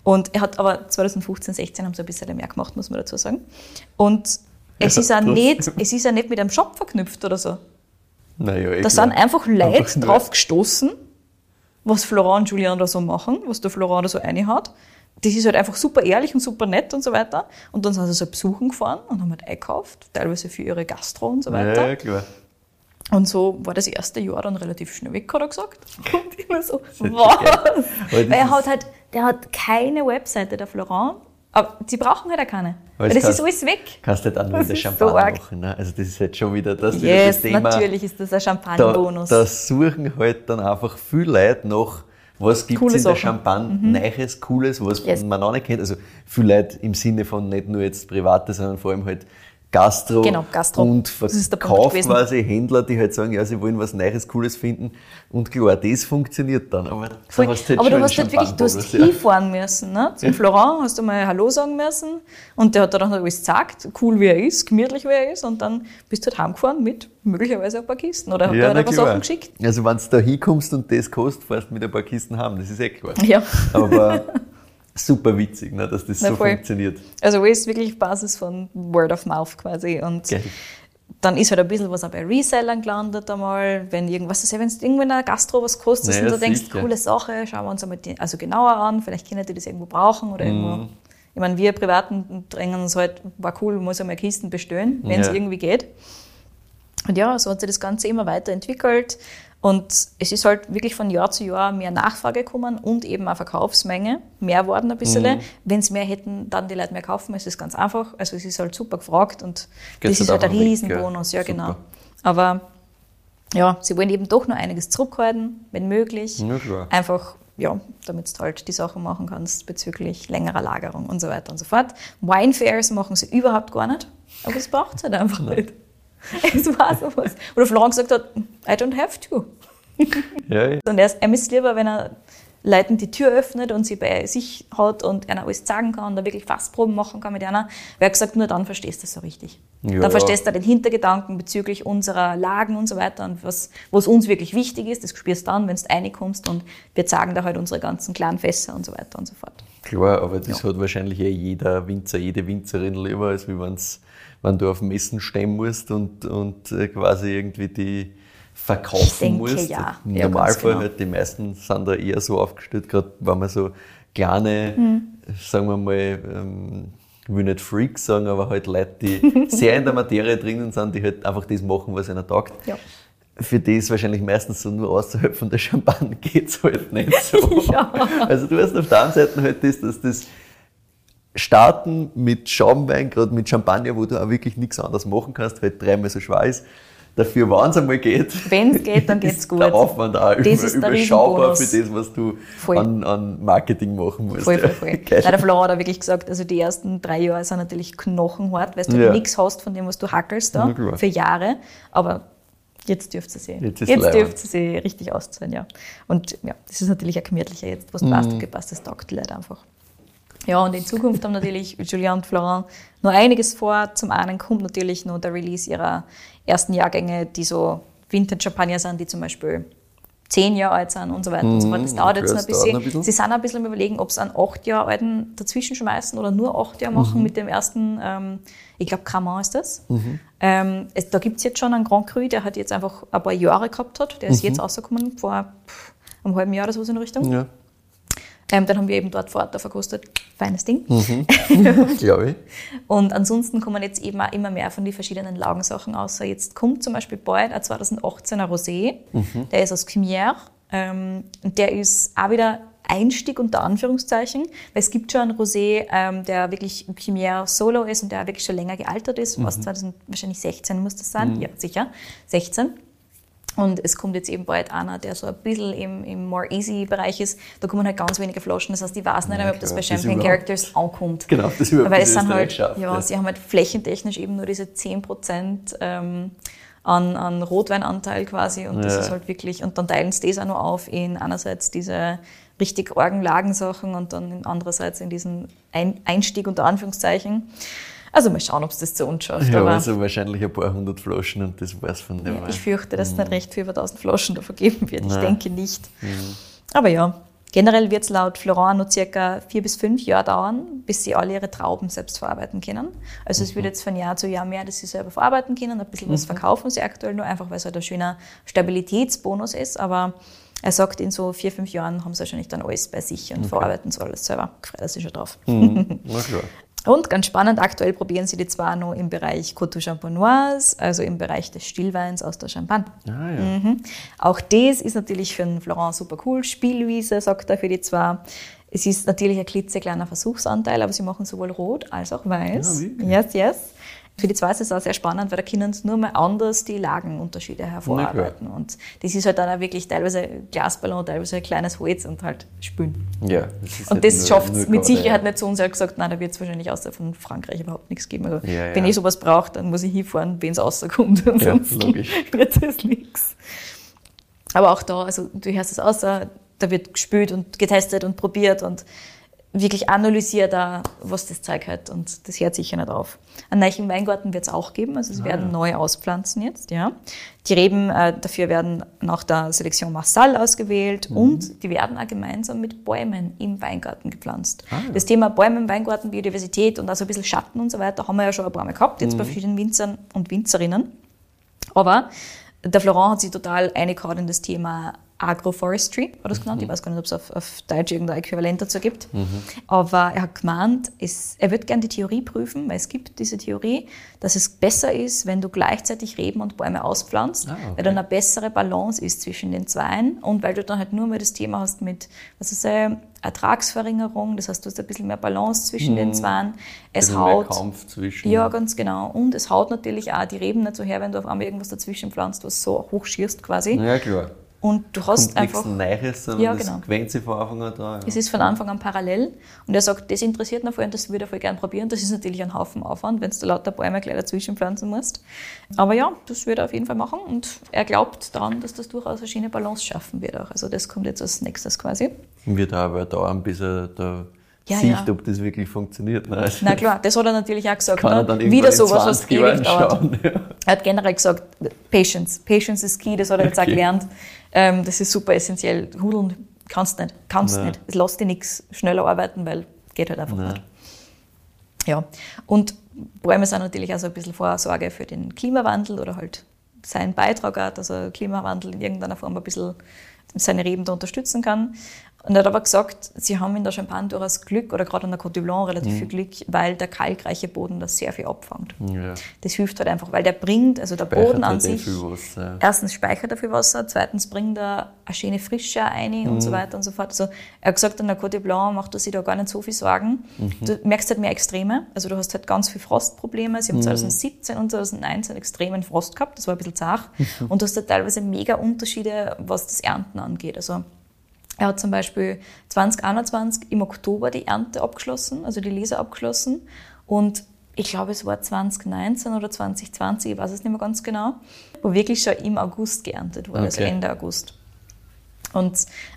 Und er hat aber 2015, 16 haben sie ein bisschen mehr gemacht, muss man dazu sagen. Und es, Ja, ist, auch nicht, es ist auch nicht mit einem Shop verknüpft oder so. Naja, eh Da sind einfach Leute Einfach drauf gestoßen, was Florent und Julian da so machen, was der Florent da so reinhaut. Das ist halt einfach super ehrlich und super nett und so weiter. Und dann sind sie so besuchen gefahren und haben halt eingekauft, teilweise für ihre Gastro und so weiter. Ja, klar. Und so war das erste Jahr dann relativ schnell weg, hat er gesagt. Und ich mir so, ist was? Weil er ist- hat halt, der hat keine Webseite, der Florent. Aber sie brauchen halt auch keine. Weil das ist kann- alles weg. Kannst du nicht auch nur Das ist so Champagner arg. machen. Ne? Also das ist jetzt schon wieder das, wieder Yes, das Thema. natürlich ist das ein Da, Champagner-Bonus. da suchen halt dann einfach viele Leute nach, was gibt es in der Sachen. Mhm. Champagne Neues, Cooles, was Yes. man noch nicht kennt. Also viele Leute im Sinne von nicht nur jetzt Private, sondern vor allem halt Gastro, Genau, Gastro. und Verkauf quasi Händler, die halt sagen, ja, sie wollen was Neues, Cooles finden. Und klar, das funktioniert dann. Aber, Voll. da hast du halt aber du hast halt wirklich, du hast ja. hinfahren müssen. Ne? Zum Florent hast du mal Hallo sagen müssen und der hat dann alles gesagt, cool wie er ist, gemütlich wie er ist und dann bist du halt heimgefahren mit möglicherweise ein paar Kisten oder hat Ja, er paar klar. Sachen geschickt. Also wenn du da hinkommst und das kostet, fährst du mit ein paar Kisten haben, das ist eh klar. Ja. Aber super witzig, ne, dass das Na, so voll. funktioniert. Also ist wirklich Basis von Word of Mouth quasi. Und Geil. dann ist halt ein bisschen was auch bei Resellern gelandet einmal, wenn irgendwas, also wenn es irgendwo in einer Gastro was kostet Naja, und du denkst, sicher. coole Sache, schauen wir uns einmal die, also genauer an, vielleicht können die das irgendwo brauchen oder Mhm. irgendwo. Ich meine, wir Privaten drängen uns halt, war cool, muss einmal Kisten bestellen, wenn es Ja. irgendwie geht. Und ja, so hat sich das Ganze immer weiterentwickelt. Und es ist halt wirklich von Jahr zu Jahr mehr Nachfrage gekommen und eben auch Verkaufsmenge mehr worden ein bisschen. Mhm. Wenn es mehr hätten, dann die Leute mehr kaufen. Es ist ganz einfach. Also es ist halt super gefragt und Geht das ist halt halt ein Riesenbonus. gell? Ja, genau. Aber ja, sie wollen eben doch noch einiges zurückhalten, wenn möglich. Ja. Einfach, ja, damit du halt die Sachen machen kannst bezüglich längerer Lagerung und so weiter und so fort. Winefairs machen sie überhaupt gar nicht, aber das braucht es halt einfach nicht. Es war sowas. Oder Florian gesagt hat, I don't have to. Ja, ja. Und er, ist- er misst lieber, wenn er Leuten die Tür öffnet und sie bei sich hat und einer alles sagen kann und da wirklich Fassproben machen kann mit einer. Weil er hat gesagt, nur dann verstehst du es so richtig. Ja. Dann verstehst du den Hintergedanken bezüglich unserer Lagen und so weiter und was, was uns wirklich wichtig ist. Das spürst du dann, wenn du reinkommst und wir zeigen da halt unsere ganzen kleinen Fässer und so weiter und so fort. Klar, aber das hat wahrscheinlich eh jeder Winzer, jede Winzerin lieber, als wie wenn's, wenn du auf Messen stehen musst und, und äh, quasi irgendwie die verkaufen Ich denke, musst. ja. Im Ja, Normalfall genau. halt, die meisten sind da eher so aufgestellt, gerade wenn man so kleine, Hm. sagen wir mal, ähm, ich will nicht Freaks sagen, aber halt Leute, die sehr in der Materie drinnen sind, die halt einfach das machen, was ihnen taugt. Ja. Für die ist wahrscheinlich meistens so nur außerhalb von der Champagne geht's halt nicht so. Ja. Also du hast auf der einen Seite halt das, dass das Starten mit Schaumwein, gerade mit Champagner, wo du auch wirklich nichts anderes machen kannst, weil dreimal so schwer ist. Dafür, wenn es einmal geht, Wenn es geht, dann geht's ist gut. der Aufwand auch Das über, ist überschaubar für das, was du an, an Marketing machen musst. Voll, voll, voll. Geil. Nein, der Flo hat auch wirklich gesagt, also die ersten drei Jahre sind natürlich knochenhart, weil du Ja. nichts hast von dem, was du hackelst da für Jahre. Aber jetzt dürfte sie Jetzt jetzt leibend. dürfte sie richtig auszahlen, ja. Und ja, das ist natürlich auch gemütlicher jetzt, was passt Mhm. und gepasst, das taugt die Leute einfach. Ja, und in Zukunft haben natürlich Julien und Florent noch einiges vor. Zum einen kommt natürlich noch der Release ihrer ersten Jahrgänge, die so Vintage-Champagner sind, die zum Beispiel zehn Jahre alt sind und so weiter und so fort. Das Mhm, dauert okay, jetzt noch ein bisschen. ein bisschen. Sie sind auch ein bisschen am überlegen, ob sie einen acht Jahre alten dazwischen schmeißen oder nur acht Jahre Mhm. machen mit dem ersten, ähm, ich glaube, Cremant ist das. Ähm, es, da gibt es jetzt schon einen Grand Cru, der hat jetzt einfach ein paar Jahre gehabt hat. Der ist jetzt rausgekommen vor pff, einem halben Jahr oder so in der Richtung. Ja, Ähm, dann haben wir eben dort vor Ort da verkostet. Feines Ding. glaube ich. Und ansonsten kommen jetzt eben auch immer mehr von den verschiedenen Lagensachen aus. Jetzt kommt zum Beispiel bald ein 2018er Rosé, der ist aus Cumière. Ähm, und der ist auch wieder Einstieg unter Anführungszeichen, weil es gibt schon einen Rosé, ähm, der wirklich Cumière Solo ist und der wirklich schon länger gealtert ist. Was 2000, wahrscheinlich 16 muss das sein. Ja, sicher. 16. Und es kommt jetzt eben bald einer, der so ein bisschen im, im more easy Bereich ist. Da kommen halt ganz wenige Flaschen. Das heißt, ich weiß nicht, Ja, ob das bei Das Champagne überhaupt. Characters ankommt. Genau, das überhaupt Weil es sind halt, ja, ja. sie haben halt flächentechnisch eben nur diese 10% ähm, an, an Rotweinanteil quasi. Und das Ja. ist halt wirklich, und dann teilen sie das auch noch auf in einerseits diese richtig argen Lagensachen und dann andererseits in diesen ein Einstieg unter Anführungszeichen. Also mal schauen, ob es das zu uns schafft. Ja, aber also wahrscheinlich ein paar hundert Flaschen und das war's von dem. ja, ich fürchte, dass es nicht recht viel über 1000 Flaschen da vergeben wird. Ich Nein. denke nicht. Aber ja, generell wird es laut Florent noch circa vier bis fünf Jahre dauern, bis sie alle ihre Trauben selbst verarbeiten können. Also es wird jetzt von Jahr zu Jahr mehr, dass sie selber verarbeiten können. Ein bisschen was verkaufen sie aktuell nur, einfach weil es halt ein schöner Stabilitätsbonus ist. Aber er sagt, in so vier, fünf Jahren haben sie wahrscheinlich dann alles bei sich und verarbeiten es alles selber. Freut er sich schon drauf. Mhm. Na klar. Und ganz spannend, aktuell probieren sie die zwar noch im Bereich Coteau Champenoise, also im Bereich des Stillweins aus der Champagne. Ah, ja. Mhm. Auch das ist natürlich für den Florent super cool. Spielwiese, sagt er für die zwei. Es ist natürlich ein klitzekleiner Versuchsanteil, aber sie machen sowohl rot als auch weiß. Ja, wirklich? yes, yes. Für die zwei ist es auch sehr spannend, weil da können sie nur mal anders die Lagenunterschiede hervorarbeiten. Und das ist halt dann auch wirklich teilweise Glasballon, teilweise ein kleines Holz und halt spülen. Ja, das ist Und halt das schafft es mit Sicherheit ja. nicht zu uns. Er hat gesagt, nein, da wird es wahrscheinlich außer von Frankreich überhaupt nichts geben. Also, Ja, wenn ja. ich sowas brauche, dann muss ich hinfahren, wenn es rauskommt. Ansonsten logisch. wird es nichts. Aber auch da, also du hörst es außer, da wird gespült und getestet und probiert und wirklich analysiert, auch, was das Zeug hat und das hört sicher nicht auf. Einen neuen Weingarten wird es auch geben, also sie Ah, werden ja. neu auspflanzen jetzt, ja. Die Reben äh, dafür werden nach der Selektion Marsal ausgewählt Mhm. und die werden auch gemeinsam mit Bäumen im Weingarten gepflanzt. Ah, ja. Das Thema Bäume im Weingarten, Biodiversität und also ein bisschen Schatten und so weiter haben wir ja schon ein paar Mal gehabt, Mhm. jetzt bei vielen Winzern und Winzerinnen. Aber der Florent hat sich total eingehauen in das Thema Agroforestry, war das genannt. Ich weiß gar nicht, ob es auf, auf Deutsch irgendein Äquivalent dazu gibt. Aber er hat gemeint, es, er wird gerne die Theorie prüfen, weil es gibt diese Theorie, dass es besser ist, wenn du gleichzeitig Reben und Bäume auspflanzt, Ah, okay. weil dann eine bessere Balance ist zwischen den Zweien und weil du dann halt nur mal das Thema hast mit, was ist äh, Ertragsverringerung, das heißt, du hast ein bisschen mehr Balance zwischen den Zweien. Es mehr haut Kampf zwischen. ja, ganz genau. Und es haut natürlich auch die Reben nicht so her, wenn du auf einmal irgendwas dazwischen pflanzt, was so hochschierst quasi. ja klar. Und du hast Kommt einfach, Neues, sondern Ja, das genau. gewöhnt sich von Anfang an dran. es ist von Anfang an parallel. Und er sagt, das interessiert ihn voll und das würde er voll gern probieren. Das ist natürlich ein Haufen Aufwand, wenn du lauter Bäume gleich dazwischen pflanzen musst. Aber ja, das wird er auf jeden Fall machen. Und er glaubt daran, dass das durchaus eine schöne Balance schaffen wird auch. Also das kommt jetzt als nächstes quasi. Wird aber dauern, bis er da Ja, sieht, ja. ob das wirklich funktioniert. Nein, also Na klar, das hat er natürlich auch gesagt. kann er ne? dann irgendwann Wieder sowas, was 20 Jahren ewig dauert. schauen. Ja. Er hat generell gesagt, Patience. Patience ist key, das hat er jetzt auch Okay. gelernt. Ähm, das ist super essentiell. Hudeln kannst nicht, kannst Nein. nicht. Es lässt dir nichts schneller arbeiten, weil geht halt einfach Nein. nicht. Ja, und Bäume sind natürlich auch so ein bisschen Vorsorge für den Klimawandel oder halt seinen Beitrag auch, dass er Klimawandel in irgendeiner Form ein bisschen seine Reben da unterstützen kann. Und er hat aber gesagt, sie haben in der Champagne durchaus Glück oder gerade in der Côte du Blanc relativ viel Glück, weil der kalkreiche Boden das sehr viel abfängt. Ja. Das hilft halt einfach, weil der bringt, also der Speichert Boden an halt eh sich, Wasser. erstens speichert er viel Wasser, zweitens bringt er eine schöne Frische ein und Mhm. so weiter und so fort. Also er hat gesagt, an der Côte Blanc macht er sich da gar nicht so viel Sorgen. Mhm. Du merkst halt mehr Extreme, also du hast halt ganz viel Frostprobleme. Sie haben Mhm. 2017 und 2019 extremen Frost gehabt, das war ein bisschen zart. Mhm. Und du hast halt teilweise mega Unterschiede, was das Ernten angeht. Also er hat zum Beispiel 2021 im Oktober die Ernte abgeschlossen, also die Lese abgeschlossen. Und ich glaube, es war 2019 oder 2020, ich weiß es nicht mehr ganz genau, wo wirklich schon im August geerntet wurde, also Okay. Ende August. Und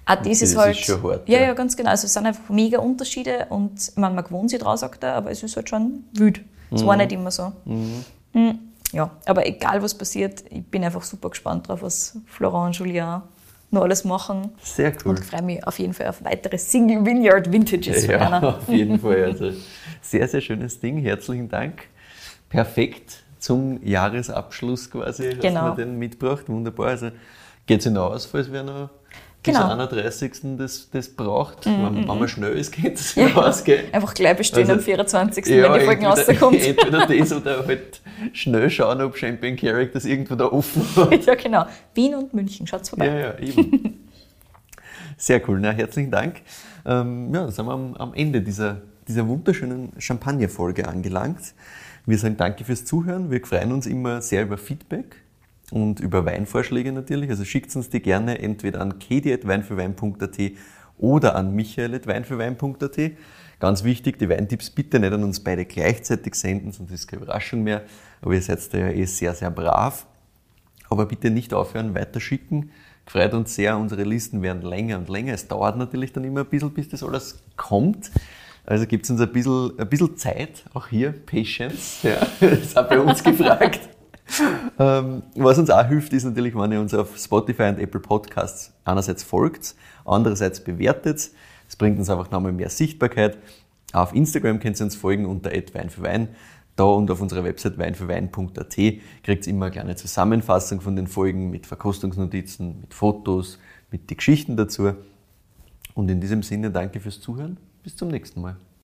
auch das, Das ist halt. ist schon hart, ja, ja. ja, ganz genau. Also es sind einfach mega Unterschiede und ich meine, man gewohnt sich draus, sagt er, aber es ist halt schon wild. Es Mhm. war nicht immer so. Mhm. Ja, aber egal was passiert, ich bin einfach super gespannt drauf, was Florent Julien noch alles machen. Sehr cool. Und freue mich auf jeden Fall auf weitere Single Vineyard Vintages Ja, einer. auf jeden Fall. Also sehr, sehr schönes Ding. Herzlichen Dank. Perfekt zum Jahresabschluss quasi hast Genau. du mir den mitgebracht. Wunderbar. Also geht es hinaus, falls wer noch bis Genau. Mhm, zum 31. das, das braucht. wenn, wenn man schnell ist, geht es hinausgehen. Einfach gleich bestellen Also, am 24., wenn die Folge entweder, rauskommt. entweder das oder halt schnell schauen, ob Champion Carrick das irgendwo da offen hat. ja, genau. Wien und München, schaut's vorbei. Ja, ja, eben. Sehr cool, na, herzlichen Dank. Ähm, ja, dann sind wir am, am Ende dieser, dieser wunderschönen Champagner-Folge angelangt. Wir sagen danke fürs Zuhören. Wir freuen uns immer sehr über Feedback und über Weinvorschläge natürlich. Also schickt uns die gerne entweder an kedi.weinfürwein.at oder an michael.weinfürwein.at. Ganz wichtig, die Weintipps bitte nicht an uns beide gleichzeitig senden, sonst ist keine Überraschung mehr. Aber ihr seid da ja eh sehr, sehr brav. Aber bitte nicht aufhören, weiter schicken. Freut uns sehr, unsere Listen werden länger und länger. Es dauert natürlich dann immer ein bisschen, bis das alles kommt. Also gibt es uns ein bisschen, ein bisschen Zeit, auch hier, Patience, ja, das ist auch bei uns gefragt. Ähm, was uns auch hilft, ist natürlich, wenn ihr uns auf Spotify und Apple Podcasts einerseits folgt, andererseits bewertet. Das bringt uns einfach nochmal mehr Sichtbarkeit. Auf Instagram könnt ihr uns folgen unter Wein für Wein. Da und auf unserer Website weinfürwein.at kriegt ihr immer eine kleine Zusammenfassung von den Folgen mit Verkostungsnotizen, mit Fotos, mit die Geschichten dazu. Und in diesem Sinne danke fürs Zuhören. Bis zum nächsten Mal.